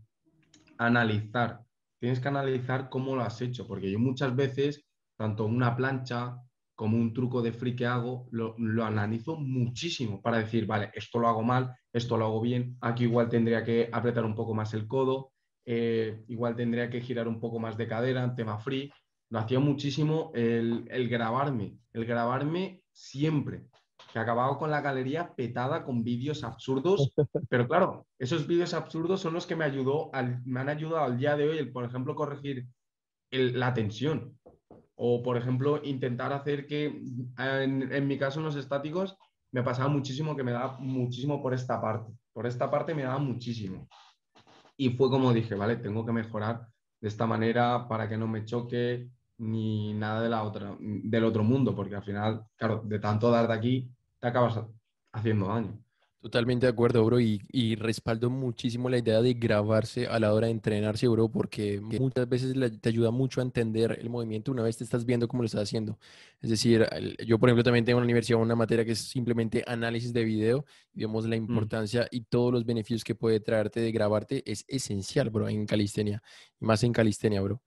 analizar, tienes que analizar cómo lo has hecho, porque yo muchas veces, tanto una plancha como un truco de free que hago, lo, analizo muchísimo para decir, vale, esto lo hago mal, esto lo hago bien, aquí igual tendría que apretar un poco más el codo, eh, igual tendría que girar un poco más de cadera en tema free lo hacía muchísimo el, grabarme, el grabarme siempre. Que acababa con la galería petada con vídeos absurdos, pero claro, esos vídeos absurdos son los que me, ayudó me han ayudado al día de hoy, el, por ejemplo, corregir la tensión. O, por ejemplo, intentar hacer que, en, en mi caso, en los estáticos, me pasaba muchísimo que me daba muchísimo por esta parte. Por esta parte me daba muchísimo. Y fue como dije, vale, tengo que mejorar de esta manera para que no me choque, ni nada de la otra, del otro mundo, porque al final, claro, de tanto dar de aquí, te acabas haciendo daño. Totalmente de acuerdo, bro, y, y, respaldo muchísimo la idea de grabarse a la hora de entrenarse, bro, porque muchas veces te ayuda mucho a entender el movimiento una vez te estás viendo cómo lo estás haciendo. Es decir, yo, por ejemplo, también tengo en la universidad una materia que es simplemente análisis de video, digamos, la mm. importancia y todos los beneficios que puede traerte de grabarte es esencial, bro, en calistenia, más en calistenia, bro.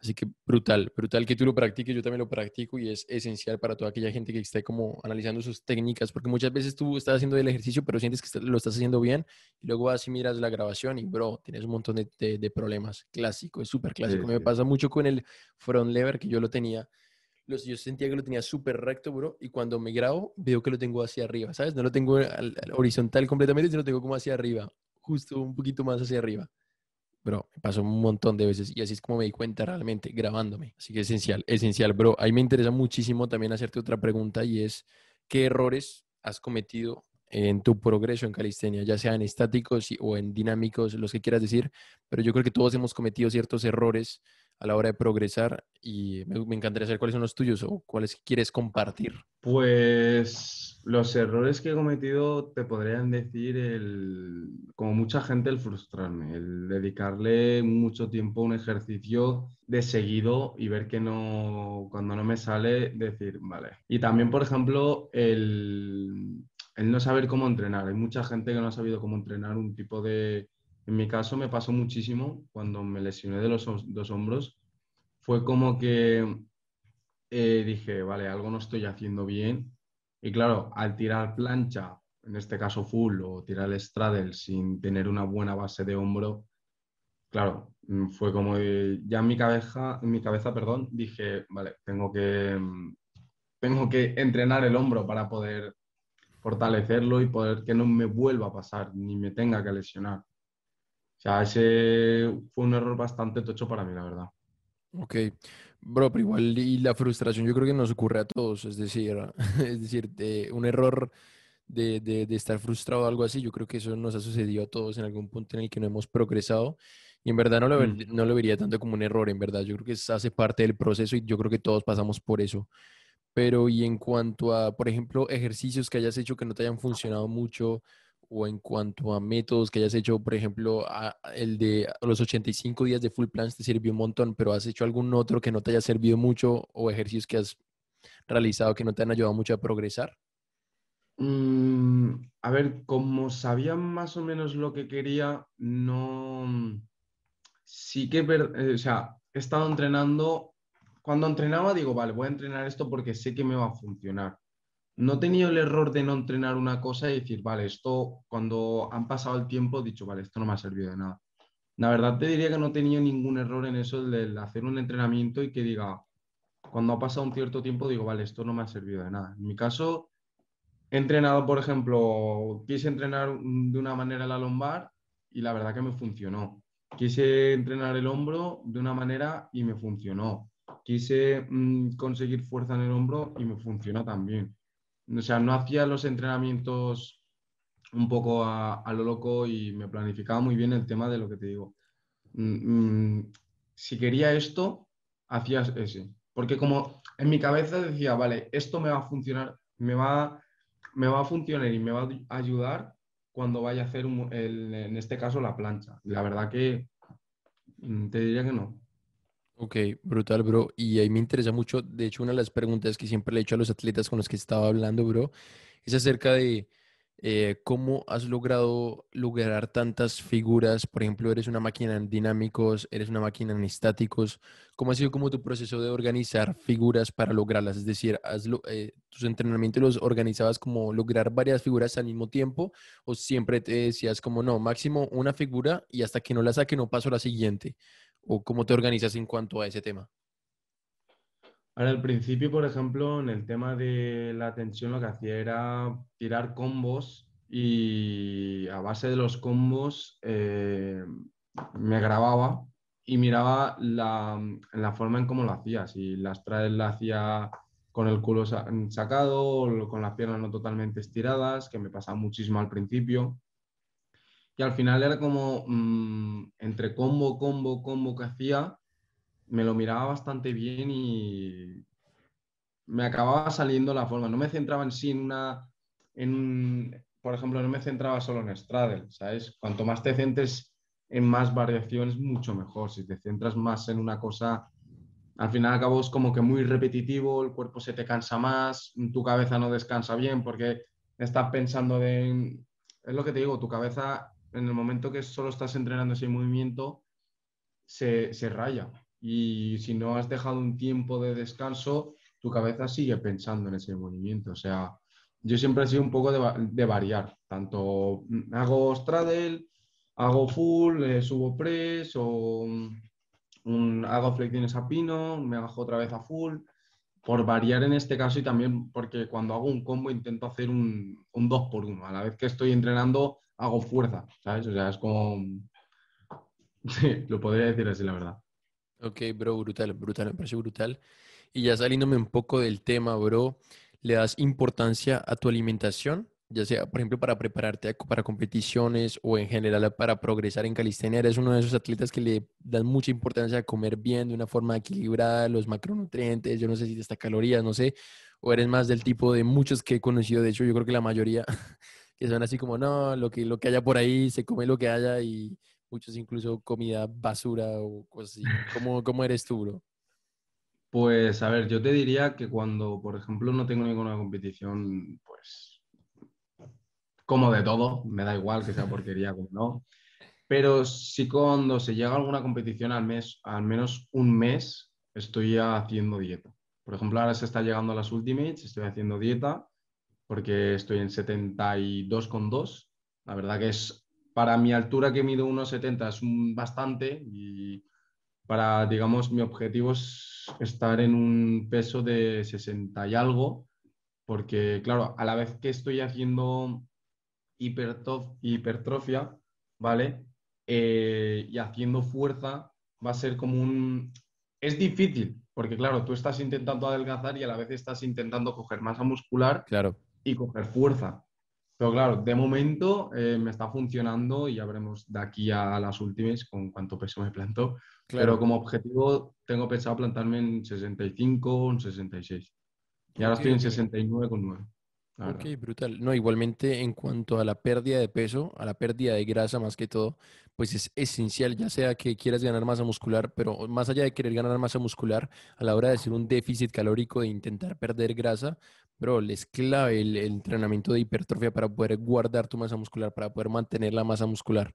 Así que brutal, brutal que tú lo practiques, yo también lo practico y es esencial para toda aquella gente que esté como analizando sus técnicas, porque muchas veces tú estás haciendo el ejercicio, pero sientes que lo estás haciendo bien y luego vas y miras la grabación y, bro, tienes un montón de, de, problemas. Clásico, es súper clásico. Me pasa mucho con el front lever, que yo lo tenía, los, yo sentía que lo tenía súper recto, bro, y cuando me grabo veo que lo tengo hacia arriba, ¿sabes? No lo tengo horizontal completamente, sino lo tengo como hacia arriba, justo un poquito más hacia arriba bro, me pasó un montón de veces y así es como me di cuenta realmente grabándome. Así que esencial, esencial, bro. Ahí me interesa muchísimo también hacerte otra pregunta y es, ¿qué errores has cometido en tu progreso en calistenia, ya sean estáticos o en dinámicos, los que quieras decir? Pero yo creo que todos hemos cometido ciertos errores a la hora de progresar y me, encantaría saber cuáles son los tuyos o cuáles quieres compartir. Pues los errores que he cometido te podrían decir, el, como mucha gente, el frustrarme, el dedicarle mucho tiempo a un ejercicio de seguido y ver que no, cuando no me sale, decir, vale. Y también, por ejemplo, el, el no saber cómo entrenar. Hay mucha gente que no ha sabido cómo entrenar un tipo de en mi caso me pasó muchísimo cuando me lesioné de los dos hombros. Fue como que eh, dije, vale, algo no estoy haciendo bien. Y claro, al tirar plancha, en este caso full, o tirar el straddle sin tener una buena base de hombro, claro, mm, fue como ya en mi cabeza, en mi cabeza, perdón, dije, vale, tengo que, mm, tengo que entrenar el hombro para poder fortalecerlo y poder que no me vuelva a pasar ni me tenga que lesionar. O sea, ese fue un error bastante tocho para mí, la verdad. Ok, bro, pero igual y la frustración yo creo que nos ocurre a todos, es decir, es decir, de un error de, de, de estar frustrado o algo así, yo creo que eso nos ha sucedido a todos en algún punto en el que no hemos progresado y en verdad no lo, ver- no lo vería tanto como un error, en verdad, yo creo que es- hace parte del proceso y yo creo que todos pasamos por eso. Pero y en cuanto a, por ejemplo, ejercicios que hayas hecho que no te hayan funcionado mucho, o en cuanto a métodos que hayas hecho, por ejemplo, el de los 85 días de full plans te sirvió un montón, pero has hecho algún otro que no te haya servido mucho, o ejercicios que has realizado que no te han ayudado mucho a progresar. Mm, a ver, como sabía más o menos lo que quería, no. Sí que, eh, o sea, he estado entrenando. Cuando entrenaba, digo, vale, voy a entrenar esto porque sé que me va a funcionar. No he tenido el error de no entrenar una cosa y decir, vale, esto cuando han pasado el tiempo, he dicho, vale, esto no me ha servido de nada. La verdad te diría que no he tenido ningún error en eso del hacer un entrenamiento y que diga, cuando ha pasado un cierto tiempo, digo, vale, esto no me ha servido de nada. En mi caso, He entrenado, por ejemplo, quise entrenar de una manera la lumbar y la verdad que me funcionó. Quise entrenar el hombro de una manera y me funcionó. Quise mm, conseguir fuerza en el hombro y me funcionó también. O sea, no hacía los entrenamientos un poco a, lo loco y me planificaba muy bien el tema de lo que te digo. Mm, mm, si quería esto, hacías ese. Porque como en mi cabeza decía, vale, esto me va a funcionar, me va, me va a funcionar y me va a ayudar cuando vaya a hacer, en este caso, la plancha. La verdad que mm, te diría que no. Ok, brutal, bro. Y ahí me interesa mucho, de hecho, una de las preguntas que siempre le he hecho a los atletas con los que estaba hablando, bro, es acerca de eh, cómo has logrado lograr tantas figuras. Por ejemplo, eres una máquina en dinámicos, eres una máquina en estáticos. ¿Cómo ha sido como tu proceso de organizar figuras para lograrlas? Es decir, has lo- eh, tus entrenamientos los organizabas como lograr varias figuras al mismo tiempo o siempre te decías como no, máximo una figura y hasta que no la saque no paso a la siguiente. ¿O cómo te organizas en cuanto a ese tema? Ahora, al principio, por ejemplo, en el tema de la tensión, lo que hacía era tirar combos y a base de los combos eh, me grababa y miraba la, la forma en cómo lo hacía. Si las traes la hacía con el culo sa- sacado o con las piernas no totalmente estiradas, que me pasaba muchísimo al principio. Y al final era como mm, entre combo, combo, combo que hacía, me lo miraba bastante bien y me acababa saliendo la forma. No me centraba en sí en una, en, por ejemplo, no me centraba solo en straddle, ¿sabes? Cuanto más te centres en más variaciones, mucho mejor. Si te centras más en una cosa, al final al cabo es como que muy repetitivo, el cuerpo se te cansa más, tu cabeza no descansa bien porque estás pensando de... Es lo que te digo, tu cabeza en el momento que solo estás entrenando ese movimiento, se, se raya. Y si no has dejado un tiempo de descanso, tu cabeza sigue pensando en ese movimiento. O sea, yo siempre he sido un poco de, va- de variar. Tanto mm, hago straddle, hago full, eh, subo press o un- hago flexiones a pino, me bajo otra vez a full. Por variar en este caso y también porque cuando hago un combo intento hacer un, un 2 por 1 A la vez que estoy entrenando, hago fuerza, ¿sabes? O sea, es como... Sí, lo podría decir así, la verdad. Ok, bro, brutal, brutal, me parece brutal. Y ya saliéndome un poco del tema, bro, ¿le das importancia a tu alimentación? Ya sea, por ejemplo, para prepararte para competiciones o en general para progresar en calistenia, ¿eres uno de esos atletas que le dan mucha importancia a comer bien de una forma equilibrada, los macronutrientes, yo no sé si te está calorías, no sé, o eres más del tipo de muchos que he conocido, de hecho, yo creo que la mayoría que son así como, no, lo que, lo que haya por ahí, se come lo que haya y muchos incluso comida basura o cosas así. ¿Cómo, cómo eres tú, bro? Pues a ver, yo te diría que cuando, por ejemplo, no tengo ninguna competición, pues como de todo, me da igual que sea porquería como no. Pero sí cuando se llega a alguna competición al mes, al menos un mes, estoy haciendo dieta. Por ejemplo, ahora se está llegando a las Ultimates, estoy haciendo dieta porque estoy en 72,2. La verdad que es, para mi altura que mido 1,70 es un bastante y para, digamos, mi objetivo es estar en un peso de 60 y algo porque claro, a la vez que estoy haciendo hipertrofia, ¿vale? Eh, y haciendo fuerza, va a ser como un... Es difícil, porque claro, tú estás intentando adelgazar y a la vez estás intentando coger masa muscular Claro. Y coger fuerza. Pero claro, de momento eh, me está funcionando y ya veremos de aquí a las últimas con cuánto peso me planto. Claro. Pero como objetivo tengo pensado plantarme en 65 o en 66. Y ahora estoy en ok. 69,9. la Ok, brutal. No, igualmente en cuanto a la pérdida de peso, a la pérdida de grasa más que todo, pues es esencial, ya sea que quieras ganar masa muscular, pero más allá de querer ganar masa muscular, a la hora de hacer un déficit calórico, de intentar perder grasa, bro, es clave el, el entrenamiento de hipertrofia para poder guardar tu masa muscular, para poder mantener la masa muscular.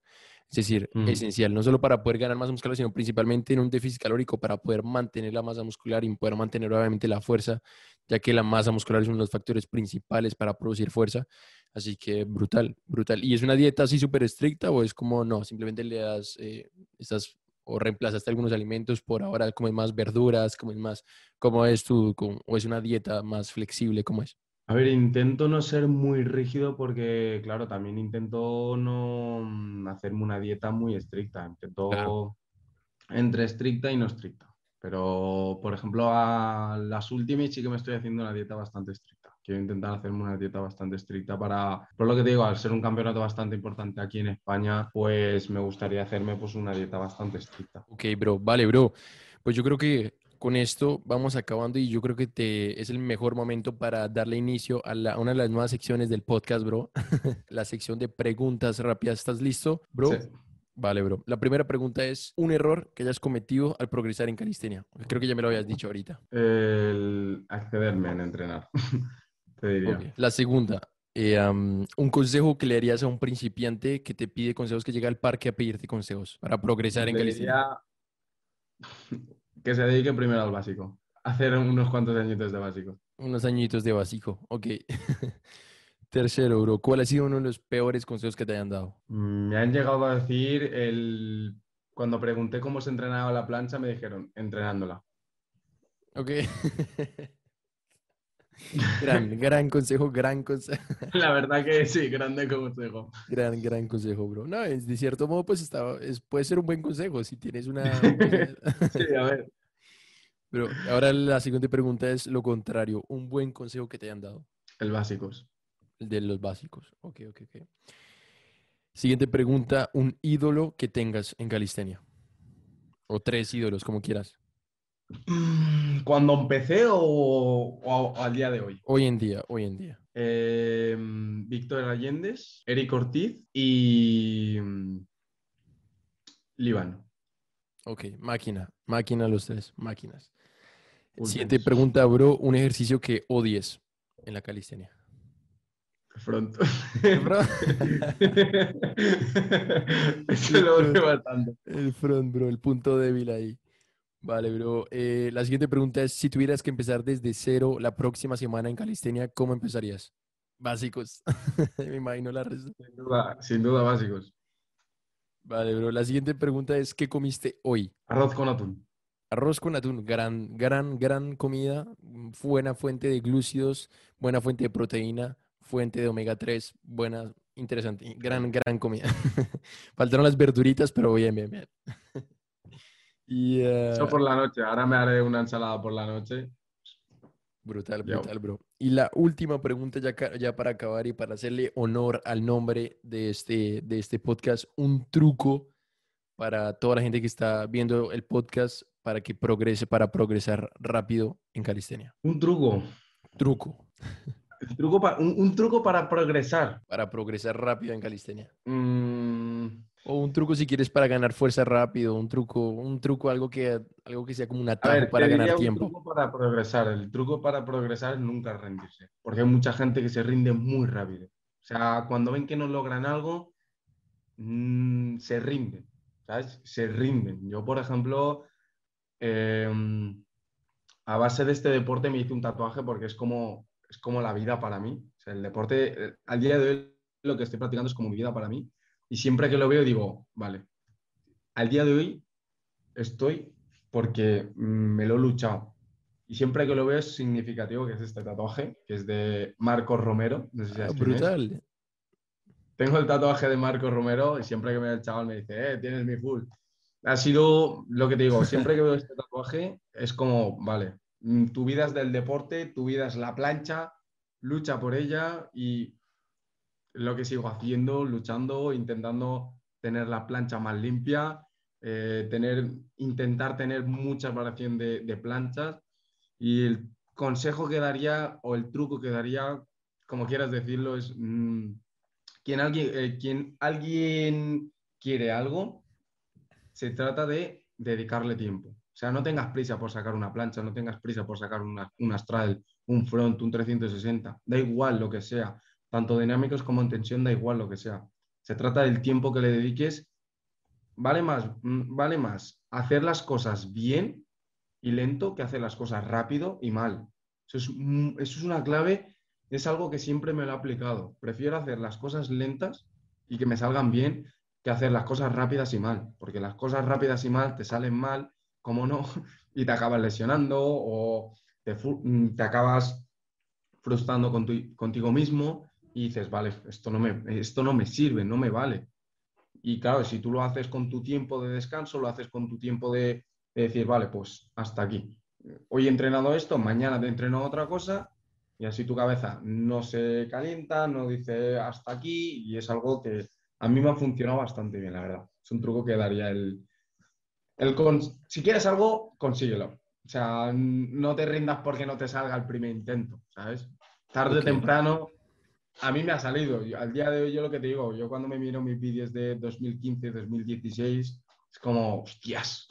Es decir, esencial, no solo para poder ganar masa muscular, sino principalmente en un déficit calórico para poder mantener la masa muscular y poder mantener obviamente la fuerza, ya que la masa muscular es uno de los factores principales para producir fuerza. Así que brutal, brutal. ¿Y es una dieta así súper estricta o es como no? Simplemente le das, eh, estás o reemplazaste algunos alimentos por ahora, comes más verduras, comes más, ¿cómo es tu, cómo- o es una dieta más flexible? ¿Cómo es? A ver, intento no ser muy rígido porque, claro, también intento no mm, hacerme una dieta muy estricta. Intento Claro. entre estricta y no estricta. Pero, por ejemplo, a las últimas sí que me estoy haciendo una dieta bastante estricta. Quiero intentar hacerme una dieta bastante estricta para, por lo que te digo, al ser un campeonato bastante importante aquí en España, pues me gustaría hacerme pues una dieta bastante estricta. Ok, bro, vale, bro. Pues yo creo que con esto vamos acabando y yo creo que te, es el mejor momento para darle inicio a, la- a una de las nuevas secciones del podcast, bro. la sección de preguntas rápidas. ¿Estás listo, bro? Sí. Vale, bro. La primera pregunta es un error que hayas cometido al progresar en calistenia. Creo que ya me lo habías dicho ahorita. El accederme en entrenar, te diría. La segunda, eh, un consejo que le harías a un principiante que te pide consejos, que llega al parque a pedirte consejos para progresar en diría que se dedique primero al básico. Hacer unos cuantos añitos de básico. Unos añitos de básico, ok. Tercero, bro, ¿cuál ha sido uno de los peores consejos que te hayan dado? Mm, Me han llegado a decir el... Cuando pregunté cómo se entrenaba la plancha, me dijeron, entrenándola. Ok. gran, gran consejo, gran consejo. La verdad que sí, grande consejo. Gran, gran consejo, bro. No, es, de cierto modo, pues está, es, puede ser un buen consejo si tienes una... Sí, a ver. Pero ahora la siguiente pregunta es lo contrario, un buen consejo que te hayan dado. El básicos. El de los básicos. Ok, ok, ok. Siguiente pregunta, un ídolo que tengas en calistenia. O tres ídolos, como quieras. Mm, ¿Cuando empecé o, o al día de hoy? Hoy en día, hoy en día. Eh, Víctor Allendez, Eric Ortiz y mm, Líbano. Ok, máquina, máquina los tres, máquinas. Últimos. Siguiente pregunta, bro, un ejercicio que odies en la calistenia. Front. Bro. Eso lo odio bastante. El front, bro, el punto débil ahí. Vale, bro. Eh, la siguiente pregunta es, si tuvieras que empezar desde cero la próxima semana en calistenia, ¿cómo empezarías? Básicos. Me imagino la respuesta. Sin duda, sin duda básicos. Vale, bro. La siguiente pregunta es, ¿qué comiste hoy? Arroz con atún. Arroz con atún, gran, gran, gran comida, mm, buena fuente de glúcidos, buena fuente de proteína, fuente de omega 3, buena, interesante, gran, gran comida. Faltaron las verduritas, pero bien, bien, bien. y eh, Eso por la noche. Ahora me haré una ensalada por la noche. brutal, Yo. brutal, bro. Y la última pregunta ya, ya para acabar y para hacerle honor al nombre de este, de este podcast, un truco para toda la gente que está viendo el podcast para que progrese, para progresar rápido en calistenia. Un truco. Truco. El truco pa- un, un truco para progresar. Para progresar rápido en calistenia. Mm, O un truco si quieres para ganar fuerza rápido, un truco, un truco, algo que, algo que sea como un atajo ver, para ganar un tiempo. truco para progresar. El truco para progresar es nunca rendirse. Porque hay mucha gente que se rinde muy rápido. O sea, cuando ven que no logran algo, mm, se rinden. ¿Sabes? Se rinden. Yo, por ejemplo, em, a base de este deporte me hice un tatuaje porque es como, es como la vida para mí. O sea, el deporte, eh, al día de hoy, lo que estoy practicando es como mi vida para mí. Y siempre que lo veo digo, vale, al día de hoy estoy porque mm, me lo he luchado. Y siempre que lo veo es significativo, que es este tatuaje, que es de Marcos Romero. No sé si Ah, es. brutal. Tengo el tatuaje de Marcos Romero y siempre que me ve el chaval me dice, eh, tienes mi full. Ha sido lo que te digo, siempre que veo este tatuaje es como, vale, mm, tu vida es del deporte, tu vida es la plancha, lucha por ella y lo que sigo haciendo, luchando, intentando tener la plancha más limpia, eh, tener, intentar tener mucha variación de, de planchas y el consejo que daría o el truco que daría, como quieras decirlo, es mm, quien, alguien, eh, quien alguien quiere algo, se trata de dedicarle tiempo. O sea, no tengas prisa por sacar una plancha, no tengas prisa por sacar una, un astral, un front, un 360. Da igual lo que sea. Tanto dinámicos como en tensión, da igual lo que sea. Se trata del tiempo que le dediques. Vale más, mm, vale más hacer las cosas bien y lento que hacer las cosas rápido y mal. Eso es, eso es una clave, es algo que siempre me lo he aplicado. Prefiero hacer las cosas lentas y que me salgan bien que hacer las cosas rápidas y mal, porque las cosas rápidas y mal te salen mal, como no, y te acabas lesionando o te, mm, te acabas frustrando contigo mismo y dices, vale, esto no, me, esto no me sirve, no me vale. Y claro, si tú lo haces con tu tiempo de descanso, lo haces con tu tiempo de, de decir, vale, pues hasta aquí. Hoy he entrenado esto, mañana te entreno otra cosa y así tu cabeza no se calienta, no dice hasta aquí y es algo que a mí me ha funcionado bastante bien, la verdad. Es un truco que daría el... el con- si quieres algo, consíguelo. O sea, no te rindas porque no te salga el primer intento, ¿sabes? Tarde o temprano, a mí me ha salido. Al día de hoy, yo lo que te digo, yo cuando me miro mis vídeos de 2015, 2016, es como, hostias,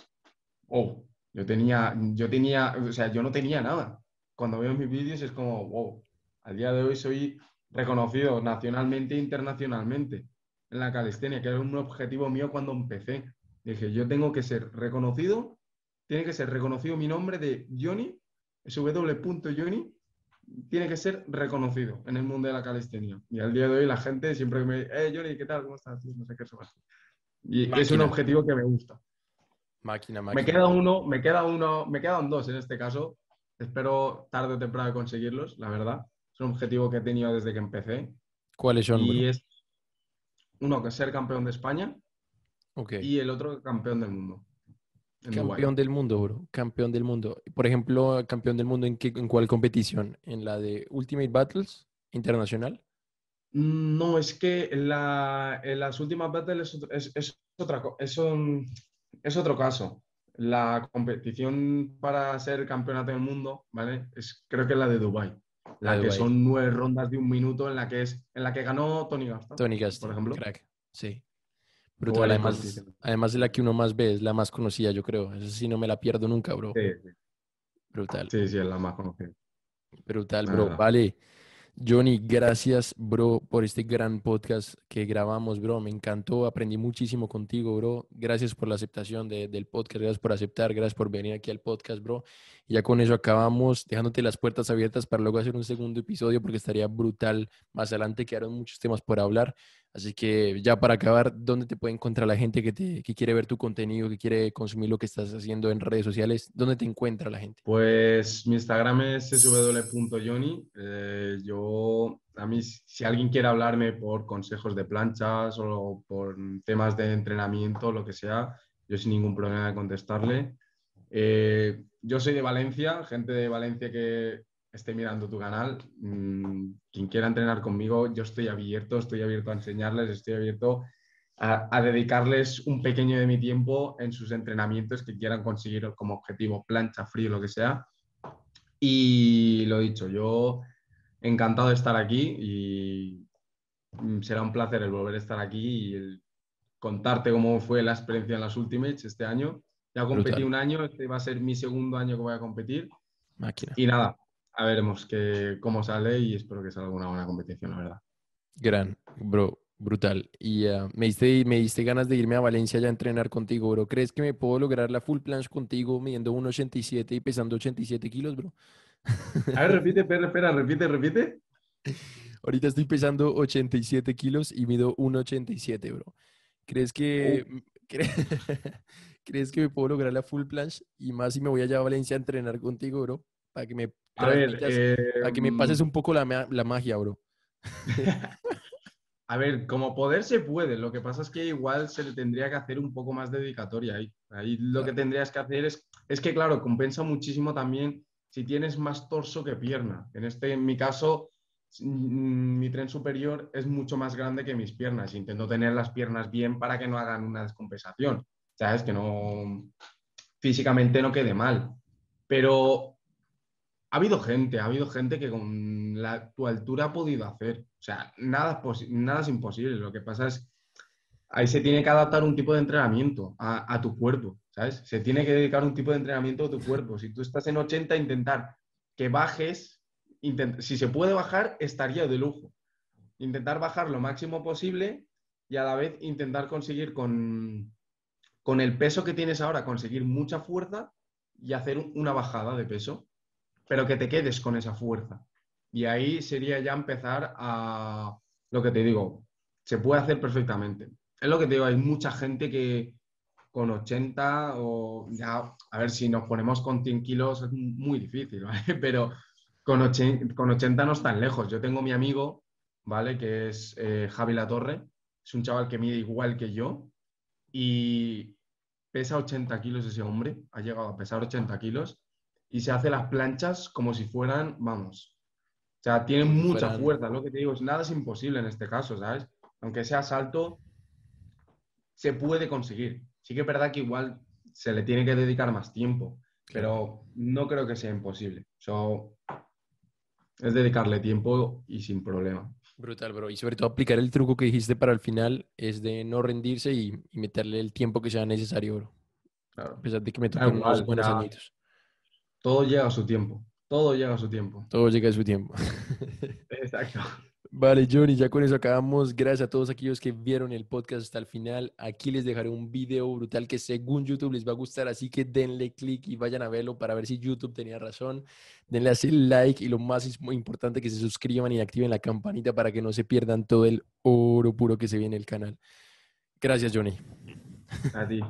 oh, yo tenía, yo tenía, o sea, yo no tenía nada. Cuando veo mis vídeos es como, wow, al día de hoy soy reconocido nacionalmente e internacionalmente en la calistenia, que era un objetivo mío cuando empecé. Dije, yo tengo que ser reconocido, tiene que ser reconocido mi nombre de Johnny, sw.johnny, tiene que ser reconocido en el mundo de la calistenia. Y al día de hoy la gente siempre me dice, eh, Johnny, ¿qué tal? ¿Cómo estás? No sé qué, eso Y es un objetivo que me gusta. Máquina, Me máquina. queda uno, me queda uno, me quedan dos en este caso. Espero tarde o temprano conseguirlos, la verdad. Es un objetivo que he tenido desde que empecé. ¿Cuáles son, Y bro? es uno que es ser campeón de España y el otro campeón del mundo. Campeón del mundo, bro. Campeón del mundo. Por ejemplo, campeón del mundo en, qué, en cuál competición? ¿En la de Ultimate Battles Internacional? No, es que en, la- en las últimas battles es, otro- es- es otra, es, un- es otro caso. La competición para ser campeonato del mundo, ¿vale? Es, creo que es la de Dubai. La, La de que son nueve rondas de un minuto en la que es en la que ganó Tony Gaston. Tony Gaston, por ejemplo. crack. Sí. Brutal. Además, además de la que uno más ve, es la más conocida, yo creo. Eso sí, no me la pierdo nunca, bro. Sí, sí. Brutal. Sí, sí, es la más conocida. Brutal, bro. verdad. Vale. Johnny, gracias, bro, por este gran podcast que grabamos, bro. Me encantó, aprendí muchísimo contigo, bro. Gracias por la aceptación de- del podcast, gracias por aceptar, gracias por venir aquí al podcast, bro. Y ya con eso acabamos, dejándote las puertas abiertas para luego hacer un segundo episodio porque estaría brutal. Más adelante quedaron muchos temas por hablar. Así que ya para acabar, ¿dónde te puede encontrar la gente que, te, que quiere ver tu contenido, que quiere consumir lo que estás haciendo en redes sociales? ¿Dónde te encuentra la gente? Pues mi Instagram es sw.johnny. Eh, yo, a mí, si alguien quiere hablarme por consejos de planchas o por temas de entrenamiento, lo que sea, yo sin ningún problema de contestarle. Eh, yo soy de Valencia, gente de Valencia que esté mirando tu canal, mm, quien quiera entrenar conmigo, yo estoy abierto, estoy abierto a enseñarles, estoy abierto a, a dedicarles un pequeño de mi tiempo en sus entrenamientos que quieran conseguir como objetivo plancha, frío, lo que sea. Y lo dicho, yo encantado de estar aquí y mm, será un placer el volver a estar aquí y el contarte cómo fue la experiencia en las Ultimates este año. Ya competí Brutal. un año, este va a ser mi segundo año que voy a competir. Máquina. Y nada, a veremos que, cómo sale y espero que salga una buena competición, la verdad. Gran, bro, brutal. Y ah, me diste, me diste ganas de irme a Valencia ya a entrenar contigo, bro. ¿Crees que me puedo lograr la full planche contigo midiendo 1,87 y pesando 87 kilos, bro? A ver, repite, espera, espera, repite, repite. Ahorita estoy pesando 87 kilos y mido 1,87, bro. ¿Crees que, cre- ¿Crees que me puedo lograr la full planche? Y más si me voy allá a Valencia a entrenar contigo, bro. Para que me A ver, transmitas- para que me pases em, un poco la, la magia, bro. A ver, como poder se puede, lo que pasa es que igual se le tendría que hacer un poco más dedicatoria ahí. Ahí lo que tendrías que hacer es, es que claro, compensa muchísimo también si tienes más torso que pierna. En este, en mi caso, mm, mi tren superior es mucho más grande que mis piernas. Intento tener las piernas bien para que no hagan una descompensación. ¿Sabes? Que no, físicamente no quede mal. Pero ha habido gente, ha habido gente que con la, tu altura ha podido hacer. O sea, nada, nada es imposible. Lo que pasa es, ahí se tiene que adaptar un tipo de entrenamiento a, tu cuerpo, ¿sabes? Se tiene que dedicar un tipo de entrenamiento a tu cuerpo. Si tú estás en 80, intentar que bajes, si se puede bajar, estaría de lujo. Intentar bajar lo máximo posible y a la vez intentar conseguir con, con el peso que tienes ahora, conseguir mucha fuerza y hacer un- una bajada de peso pero que te quedes con esa fuerza. Y ahí sería ya empezar a lo que te digo, se puede hacer perfectamente. Es lo que te digo, hay mucha gente que con 80 o ya, a ver si nos ponemos con 100 kilos es muy difícil, ¿vale? Pero con 80, con 80 no es tan lejos. Yo tengo mi amigo, ¿vale? Que es eh, Javi Latorre, es un chaval que mide igual que yo y pesa 80 kilos ese hombre, ha llegado a pesar 80 kilos y se hace las planchas como si fueran, vamos, o sea, tiene mucha fueran- fuerza, lo que te digo, es nada es imposible en este caso, ¿sabes? Aunque sea salto, se puede conseguir. Sí que es verdad que igual se le tiene que dedicar más tiempo, pero no creo que sea imposible. So, es dedicarle tiempo y sin problema. Brutal, bro. Y sobre todo aplicar el truco que dijiste para el final es de no rendirse y, y meterle el tiempo que sea necesario, bro. Claro. A pesar de que me igual, unos buenos añitos. Todo llega a su tiempo, todo llega a su tiempo. Todo llega a su tiempo. Exacto. Vale, Johnny, ya con eso acabamos. Gracias a todos aquellos que vieron el podcast hasta el final. Aquí les dejaré un video brutal que según YouTube les va a gustar, así que denle click y vayan a verlo para ver si YouTube tenía razón. Denle así like y lo más importante que se suscriban y activen la campanita para que no se pierdan todo el oro puro que se ve en el canal. Gracias, Johnny. A ti.